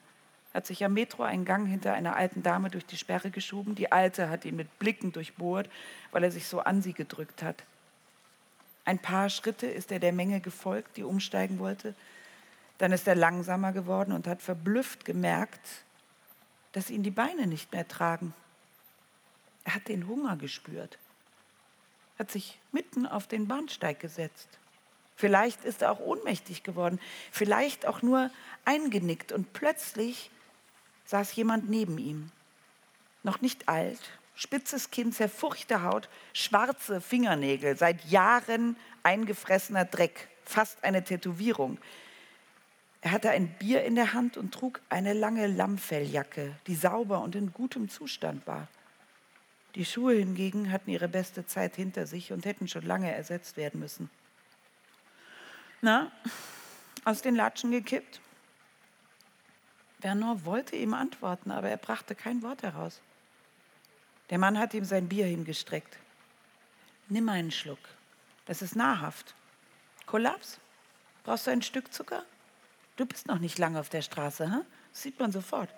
hat sich am Metroeingang hinter einer alten Dame durch die Sperre geschoben. Die Alte hat ihn mit Blicken durchbohrt, weil er sich so an sie gedrückt hat. Ein paar Schritte ist er der Menge gefolgt, die umsteigen wollte. Dann ist er langsamer geworden und hat verblüfft gemerkt, dass ihn die Beine nicht mehr tragen. Er hat den Hunger gespürt, hat sich mitten auf den Bahnsteig gesetzt. Vielleicht ist er auch ohnmächtig geworden, vielleicht auch nur eingenickt und plötzlich saß jemand neben ihm. Noch nicht alt, spitzes Kinn, zerfurchte Haut, schwarze Fingernägel, seit Jahren eingefressener Dreck, fast eine Tätowierung. Er hatte ein Bier in der Hand und trug eine lange Lammfelljacke, die sauber und in gutem Zustand war. Die Schuhe hingegen hatten ihre beste Zeit hinter sich und hätten schon lange ersetzt werden müssen. Na, aus den Latschen gekippt? Bernard wollte ihm antworten, aber er brachte kein Wort heraus. Der Mann hat ihm sein Bier hingestreckt. Nimm einen Schluck. Das ist nahrhaft. Kollaps? Brauchst du ein Stück Zucker? Du bist noch nicht lange auf der Straße, hm? das sieht man sofort.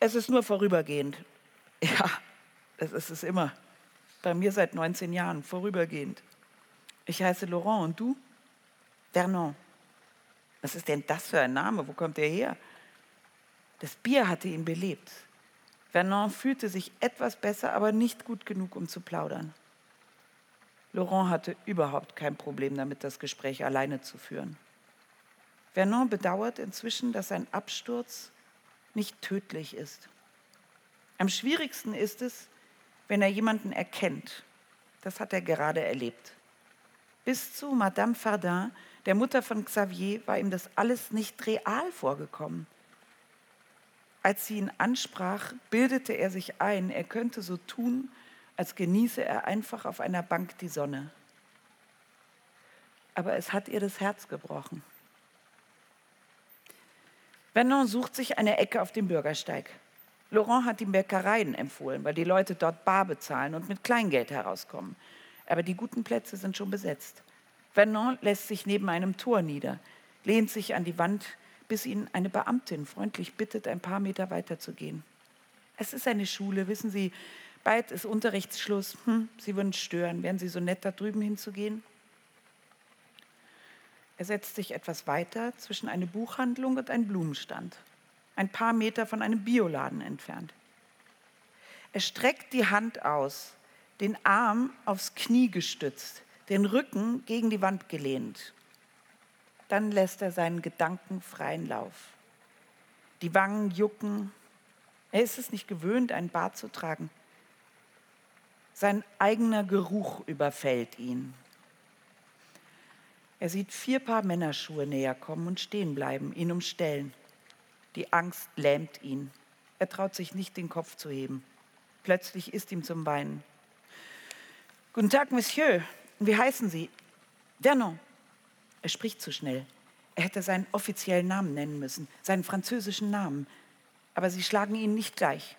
Es ist nur vorübergehend. Ja, das ist es immer. Bei mir seit 19 Jahren, vorübergehend. Ich heiße Laurent und du? Vernon. Was ist denn das für ein Name? Wo kommt er her? Das Bier hatte ihn belebt. Vernon fühlte sich etwas besser, aber nicht gut genug, um zu plaudern. Laurent hatte überhaupt kein Problem damit, das Gespräch alleine zu führen. Vernon bedauert inzwischen, dass sein Absturz nicht tödlich ist. Am schwierigsten ist es, wenn er jemanden erkennt. Das hat er gerade erlebt. Bis zu Madame Fardin, der Mutter von Xavier, war ihm das alles nicht real vorgekommen. Als sie ihn ansprach, bildete er sich ein, er könnte so tun, als genieße er einfach auf einer Bank die Sonne. Aber es hat ihr das Herz gebrochen. Vernon sucht sich eine Ecke auf dem Bürgersteig. Laurent hat ihm Bäckereien empfohlen, weil die Leute dort bar bezahlen und mit Kleingeld herauskommen. Aber die guten Plätze sind schon besetzt. Vernon lässt sich neben einem Tor nieder, lehnt sich an die Wand, bis ihn eine Beamtin freundlich bittet, ein paar Meter weiter zu gehen. Es ist eine Schule, wissen Sie, bald ist Unterrichtsschluss. Hm, Sie würden stören. Wären Sie so nett, da drüben hinzugehen? Er setzt sich etwas weiter zwischen eine Buchhandlung und einen Blumenstand ein paar Meter von einem Bioladen entfernt. Er streckt die Hand aus, den Arm aufs Knie gestützt, den Rücken gegen die Wand gelehnt. Dann lässt er seinen Gedanken freien Lauf. Die Wangen jucken. Er ist es nicht gewöhnt, einen Bart zu tragen. Sein eigener Geruch überfällt ihn. Er sieht vier Paar Männerschuhe näher kommen und stehen bleiben, ihn umstellen. Die Angst lähmt ihn. Er traut sich nicht, den Kopf zu heben. Plötzlich ist ihm zum Weinen. Guten Tag, Monsieur. Wie heißen Sie? Vernon. Er spricht zu schnell. Er hätte seinen offiziellen Namen nennen müssen, seinen französischen Namen. Aber sie schlagen ihn nicht gleich.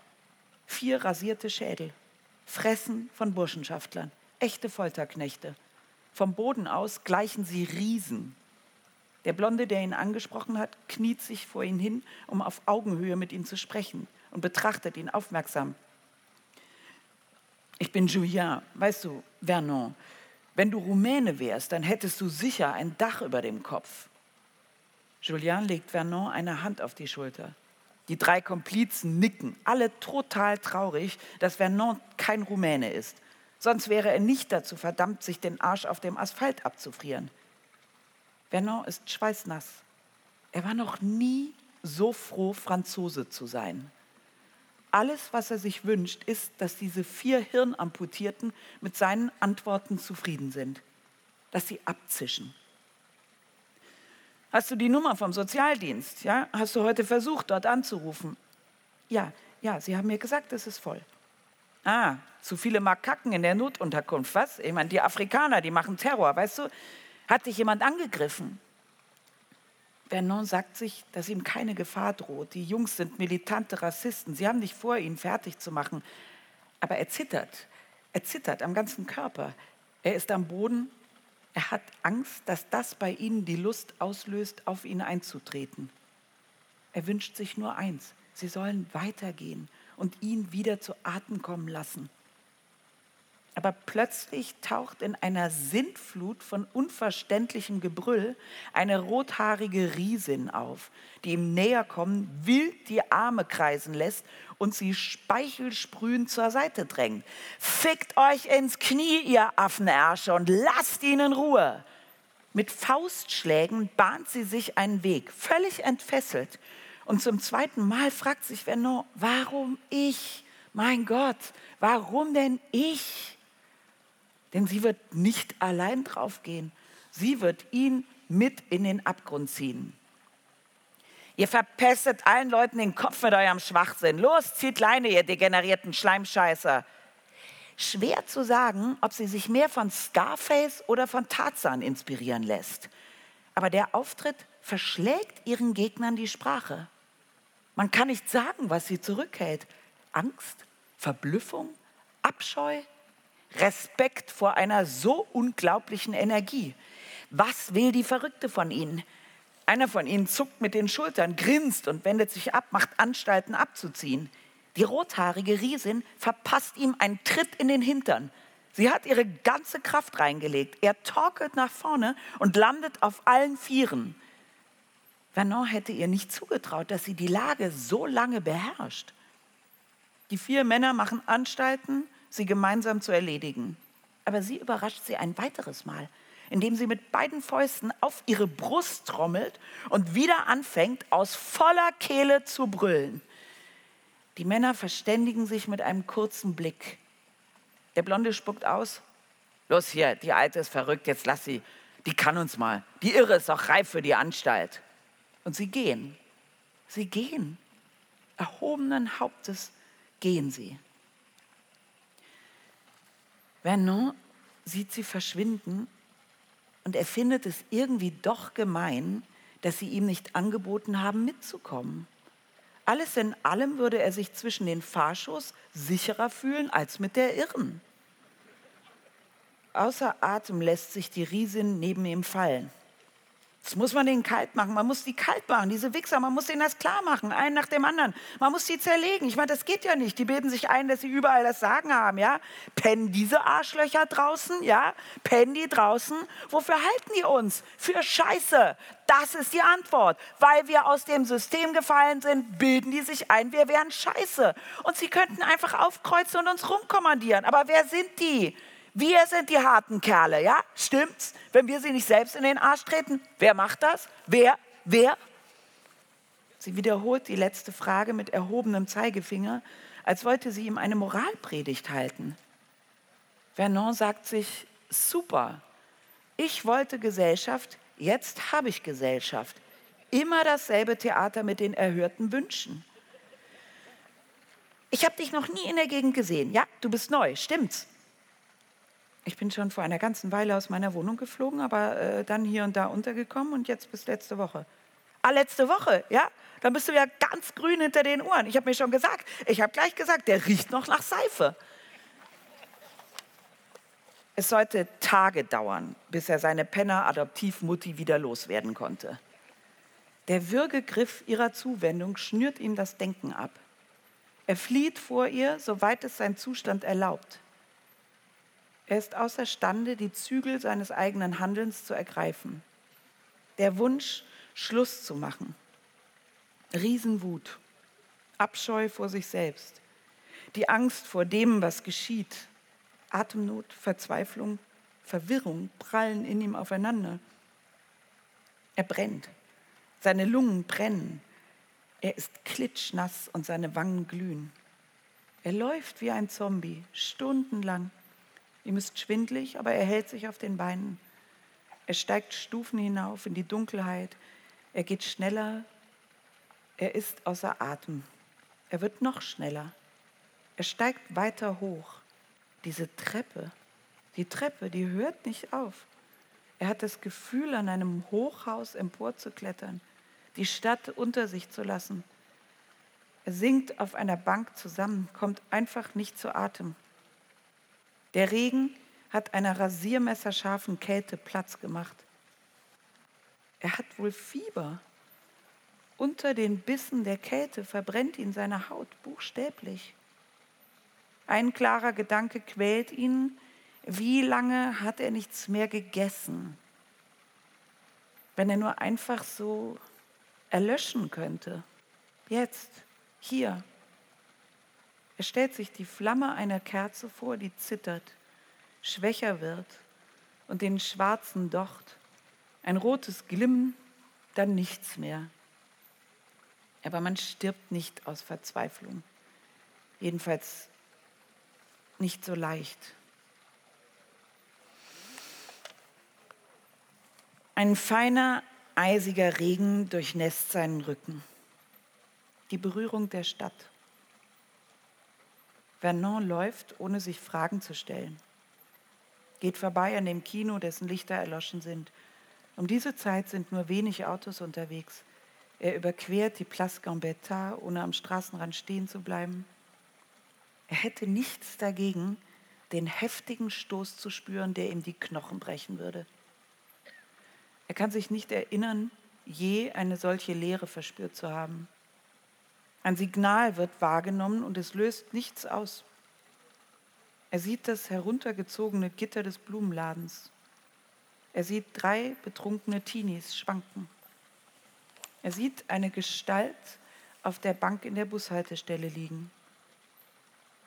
Vier rasierte Schädel, Fressen von Burschenschaftlern, echte Folterknechte. Vom Boden aus gleichen sie Riesen. Der Blonde, der ihn angesprochen hat, kniet sich vor ihn hin, um auf Augenhöhe mit ihm zu sprechen und betrachtet ihn aufmerksam. Ich bin Julien, weißt du, Vernon. Wenn du Rumäne wärst, dann hättest du sicher ein Dach über dem Kopf. Julien legt Vernon eine Hand auf die Schulter. Die drei Komplizen nicken, alle total traurig, dass Vernon kein Rumäne ist. Sonst wäre er nicht dazu verdammt, sich den Arsch auf dem Asphalt abzufrieren. Vernon ist schweißnass. Er war noch nie so froh, Franzose zu sein. Alles, was er sich wünscht, ist, dass diese vier Hirnamputierten mit seinen Antworten zufrieden sind, dass sie abzischen. Hast du die Nummer vom Sozialdienst? Ja? Hast du heute versucht, dort anzurufen? Ja, ja, sie haben mir gesagt, es ist voll. Ah, zu viele Makaken in der Notunterkunft, was? Ich meine, die Afrikaner, die machen Terror, weißt du? Hat dich jemand angegriffen? Vernon sagt sich, dass ihm keine Gefahr droht. Die Jungs sind militante Rassisten. Sie haben nicht vor, ihn fertig zu machen. Aber er zittert. Er zittert am ganzen Körper. Er ist am Boden. Er hat Angst, dass das bei ihnen die Lust auslöst, auf ihn einzutreten. Er wünscht sich nur eins. Sie sollen weitergehen und ihn wieder zu Atem kommen lassen aber plötzlich taucht in einer Sintflut von unverständlichem Gebrüll eine rothaarige Riesin auf, die ihm näher kommen, wild die Arme kreisen lässt und sie speichelsprühend zur Seite drängt. Fickt euch ins Knie, ihr Affenersche, und lasst ihn in Ruhe. Mit Faustschlägen bahnt sie sich einen Weg, völlig entfesselt. Und zum zweiten Mal fragt sich Vernon, warum ich? Mein Gott, warum denn ich? Denn sie wird nicht allein draufgehen. Sie wird ihn mit in den Abgrund ziehen. Ihr verpestet allen Leuten den Kopf mit eurem Schwachsinn. Los, zieht Leine, ihr degenerierten Schleimscheißer. Schwer zu sagen, ob sie sich mehr von Scarface oder von Tarzan inspirieren lässt. Aber der Auftritt verschlägt ihren Gegnern die Sprache. Man kann nicht sagen, was sie zurückhält. Angst, Verblüffung, Abscheu, Respekt vor einer so unglaublichen Energie. Was will die Verrückte von ihnen? Einer von ihnen zuckt mit den Schultern, grinst und wendet sich ab, macht Anstalten abzuziehen. Die rothaarige Riesin verpasst ihm einen Tritt in den Hintern. Sie hat ihre ganze Kraft reingelegt. Er torkelt nach vorne und landet auf allen Vieren. Vernon hätte ihr nicht zugetraut, dass sie die Lage so lange beherrscht. Die vier Männer machen Anstalten, sie gemeinsam zu erledigen. Aber sie überrascht sie ein weiteres Mal, indem sie mit beiden Fäusten auf ihre Brust trommelt und wieder anfängt, aus voller Kehle zu brüllen. Die Männer verständigen sich mit einem kurzen Blick. Der Blonde spuckt aus. Los hier, die Alte ist verrückt, jetzt lass sie. Die kann uns mal. Die Irre ist auch reif für die Anstalt. Und sie gehen. Sie gehen. Erhobenen Hauptes gehen sie. Vernon sieht sie verschwinden und er findet es irgendwie doch gemein, dass sie ihm nicht angeboten haben, mitzukommen. Alles in allem würde er sich zwischen den Fahrschuss sicherer fühlen als mit der Irren. Außer Atem lässt sich die Riesin neben ihm fallen. Jetzt muss man den kalt machen. Man muss die kalt machen, diese Wichser. Man muss denen das klar machen, einen nach dem anderen. Man muss die zerlegen. Ich meine, das geht ja nicht. Die bilden sich ein, dass sie überall das Sagen haben, ja? Pennen diese Arschlöcher draußen, ja? Pennen die draußen? Wofür halten die uns? Für Scheiße. Das ist die Antwort. Weil wir aus dem System gefallen sind, bilden die sich ein, wir wären Scheiße. Und sie könnten einfach aufkreuzen und uns rumkommandieren. Aber wer sind die? Wir sind die harten Kerle, ja? Stimmt's? Wenn wir sie nicht selbst in den Arsch treten, wer macht das? Wer? Wer? Sie wiederholt die letzte Frage mit erhobenem Zeigefinger, als wollte sie ihm eine Moralpredigt halten. Vernon sagt sich, super, ich wollte Gesellschaft, jetzt habe ich Gesellschaft. Immer dasselbe Theater mit den erhörten Wünschen. Ich habe dich noch nie in der Gegend gesehen. Ja, du bist neu, stimmt's? Ich bin schon vor einer ganzen Weile aus meiner Wohnung geflogen, aber äh, dann hier und da untergekommen und jetzt bis letzte Woche. Ah, letzte Woche, ja? Dann bist du ja ganz grün hinter den Ohren. Ich habe mir schon gesagt, ich habe gleich gesagt, der riecht noch nach Seife. Es sollte Tage dauern, bis er seine Penner-Adoptivmutti wieder loswerden konnte. Der Würgegriff ihrer Zuwendung schnürt ihm das Denken ab. Er flieht vor ihr, soweit es sein Zustand erlaubt. Er ist außerstande, die Zügel seines eigenen Handelns zu ergreifen. Der Wunsch, Schluss zu machen. Riesenwut, Abscheu vor sich selbst, die Angst vor dem, was geschieht, Atemnot, Verzweiflung, Verwirrung prallen in ihm aufeinander. Er brennt, seine Lungen brennen, er ist klitschnass und seine Wangen glühen. Er läuft wie ein Zombie, stundenlang. Ihm ist schwindlig, aber er hält sich auf den Beinen. Er steigt Stufen hinauf in die Dunkelheit. Er geht schneller. Er ist außer Atem. Er wird noch schneller. Er steigt weiter hoch. Diese Treppe, die Treppe, die hört nicht auf. Er hat das Gefühl, an einem Hochhaus emporzuklettern, die Stadt unter sich zu lassen. Er sinkt auf einer Bank zusammen, kommt einfach nicht zu Atem. Der Regen hat einer rasiermesserscharfen Kälte Platz gemacht. Er hat wohl Fieber. Unter den Bissen der Kälte verbrennt ihn seine Haut buchstäblich. Ein klarer Gedanke quält ihn. Wie lange hat er nichts mehr gegessen? Wenn er nur einfach so erlöschen könnte. Jetzt, hier, er stellt sich die Flamme einer Kerze vor, die zittert, schwächer wird und den schwarzen Docht, ein rotes Glimmen, dann nichts mehr. Aber man stirbt nicht aus Verzweiflung, jedenfalls nicht so leicht. Ein feiner, eisiger Regen durchnässt seinen Rücken. Die Berührung der Stadt. Vernon läuft, ohne sich Fragen zu stellen. Geht vorbei an dem Kino, dessen Lichter erloschen sind. Um diese Zeit sind nur wenig Autos unterwegs. Er überquert die Place Gambetta, ohne am Straßenrand stehen zu bleiben. Er hätte nichts dagegen, den heftigen Stoß zu spüren, der ihm die Knochen brechen würde. Er kann sich nicht erinnern, je eine solche Leere verspürt zu haben. Ein Signal wird wahrgenommen und es löst nichts aus. Er sieht das heruntergezogene Gitter des Blumenladens. Er sieht drei betrunkene Teenies schwanken. Er sieht eine Gestalt auf der Bank in der Bushaltestelle liegen.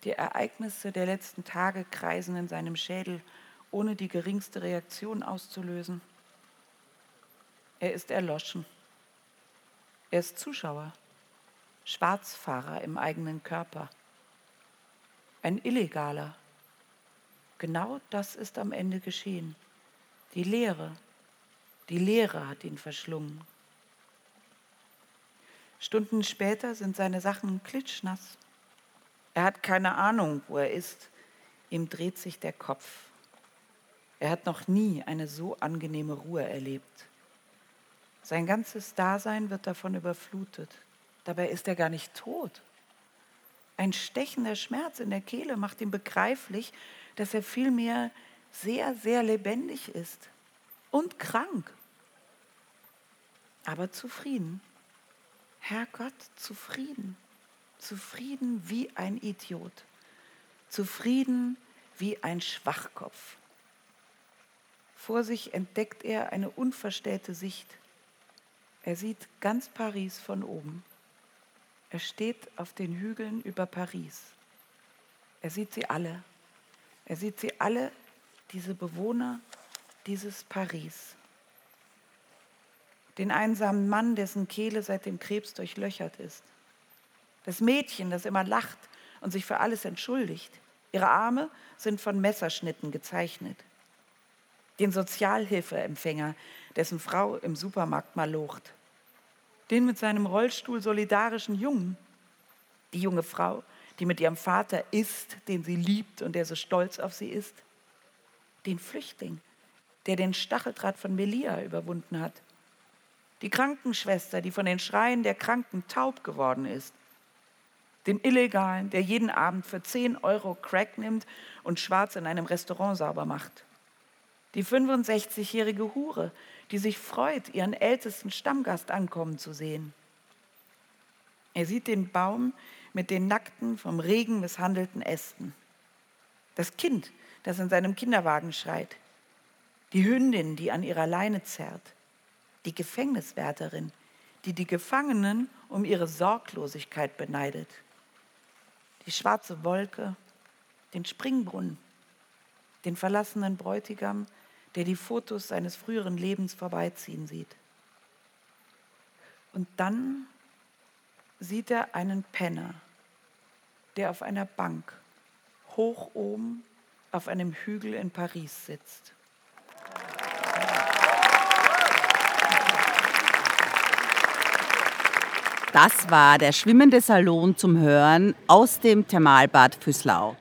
Die Ereignisse der letzten Tage kreisen in seinem Schädel, ohne die geringste Reaktion auszulösen. Er ist erloschen. Er ist Zuschauer, Schwarzfahrer im eigenen Körper, ein Illegaler. Genau das ist am Ende geschehen. Die Leere, die Leere hat ihn verschlungen. Stunden später sind seine Sachen klitschnass. Er hat keine Ahnung, wo er ist. Ihm dreht sich der Kopf. Er hat noch nie eine so angenehme Ruhe erlebt. Sein ganzes Dasein wird davon überflutet. Dabei ist er gar nicht tot. Ein stechender Schmerz in der Kehle macht ihm begreiflich, dass er vielmehr sehr, sehr lebendig ist und krank, aber zufrieden. Herrgott, zufrieden. Zufrieden wie ein Idiot. Zufrieden wie ein Schwachkopf. Vor sich entdeckt er eine unverstellte Sicht. Er sieht ganz Paris von oben. Er steht auf den Hügeln über Paris. Er sieht sie alle. Er sieht sie alle, diese Bewohner dieses Paris. Den einsamen Mann, dessen Kehle seit dem Krebs durchlöchert ist. Das Mädchen, das immer lacht und sich für alles entschuldigt. Ihre Arme sind von Messerschnitten gezeichnet. Den Sozialhilfeempfänger, dessen Frau im Supermarkt mal locht. Den mit seinem Rollstuhl solidarischen Jungen. Die junge Frau, die mit ihrem Vater isst, den sie liebt und der so stolz auf sie ist. Den Flüchtling, der den Stacheldraht von Melia überwunden hat. Die Krankenschwester, die von den Schreien der Kranken taub geworden ist. Den Illegalen, der jeden Abend für 10 Euro Crack nimmt und schwarz in einem Restaurant sauber macht. Die 65-jährige Hure, die sich freut, ihren ältesten Stammgast ankommen zu sehen. Er sieht den Baum mit den nackten, vom Regen misshandelten Ästen. Das Kind, das in seinem Kinderwagen schreit. Die Hündin, die an ihrer Leine zerrt. Die Gefängniswärterin, die die Gefangenen um ihre Sorglosigkeit beneidet. Die schwarze Wolke, den Springbrunnen, den verlassenen Bräutigam, der die Fotos seines früheren Lebens vorbeiziehen sieht. Und dann sieht er einen Penner, der auf einer Bank hoch oben auf einem Hügel in Paris sitzt. Das war der schwimmende Salon zum Hören aus dem Thermalbad Füßlau.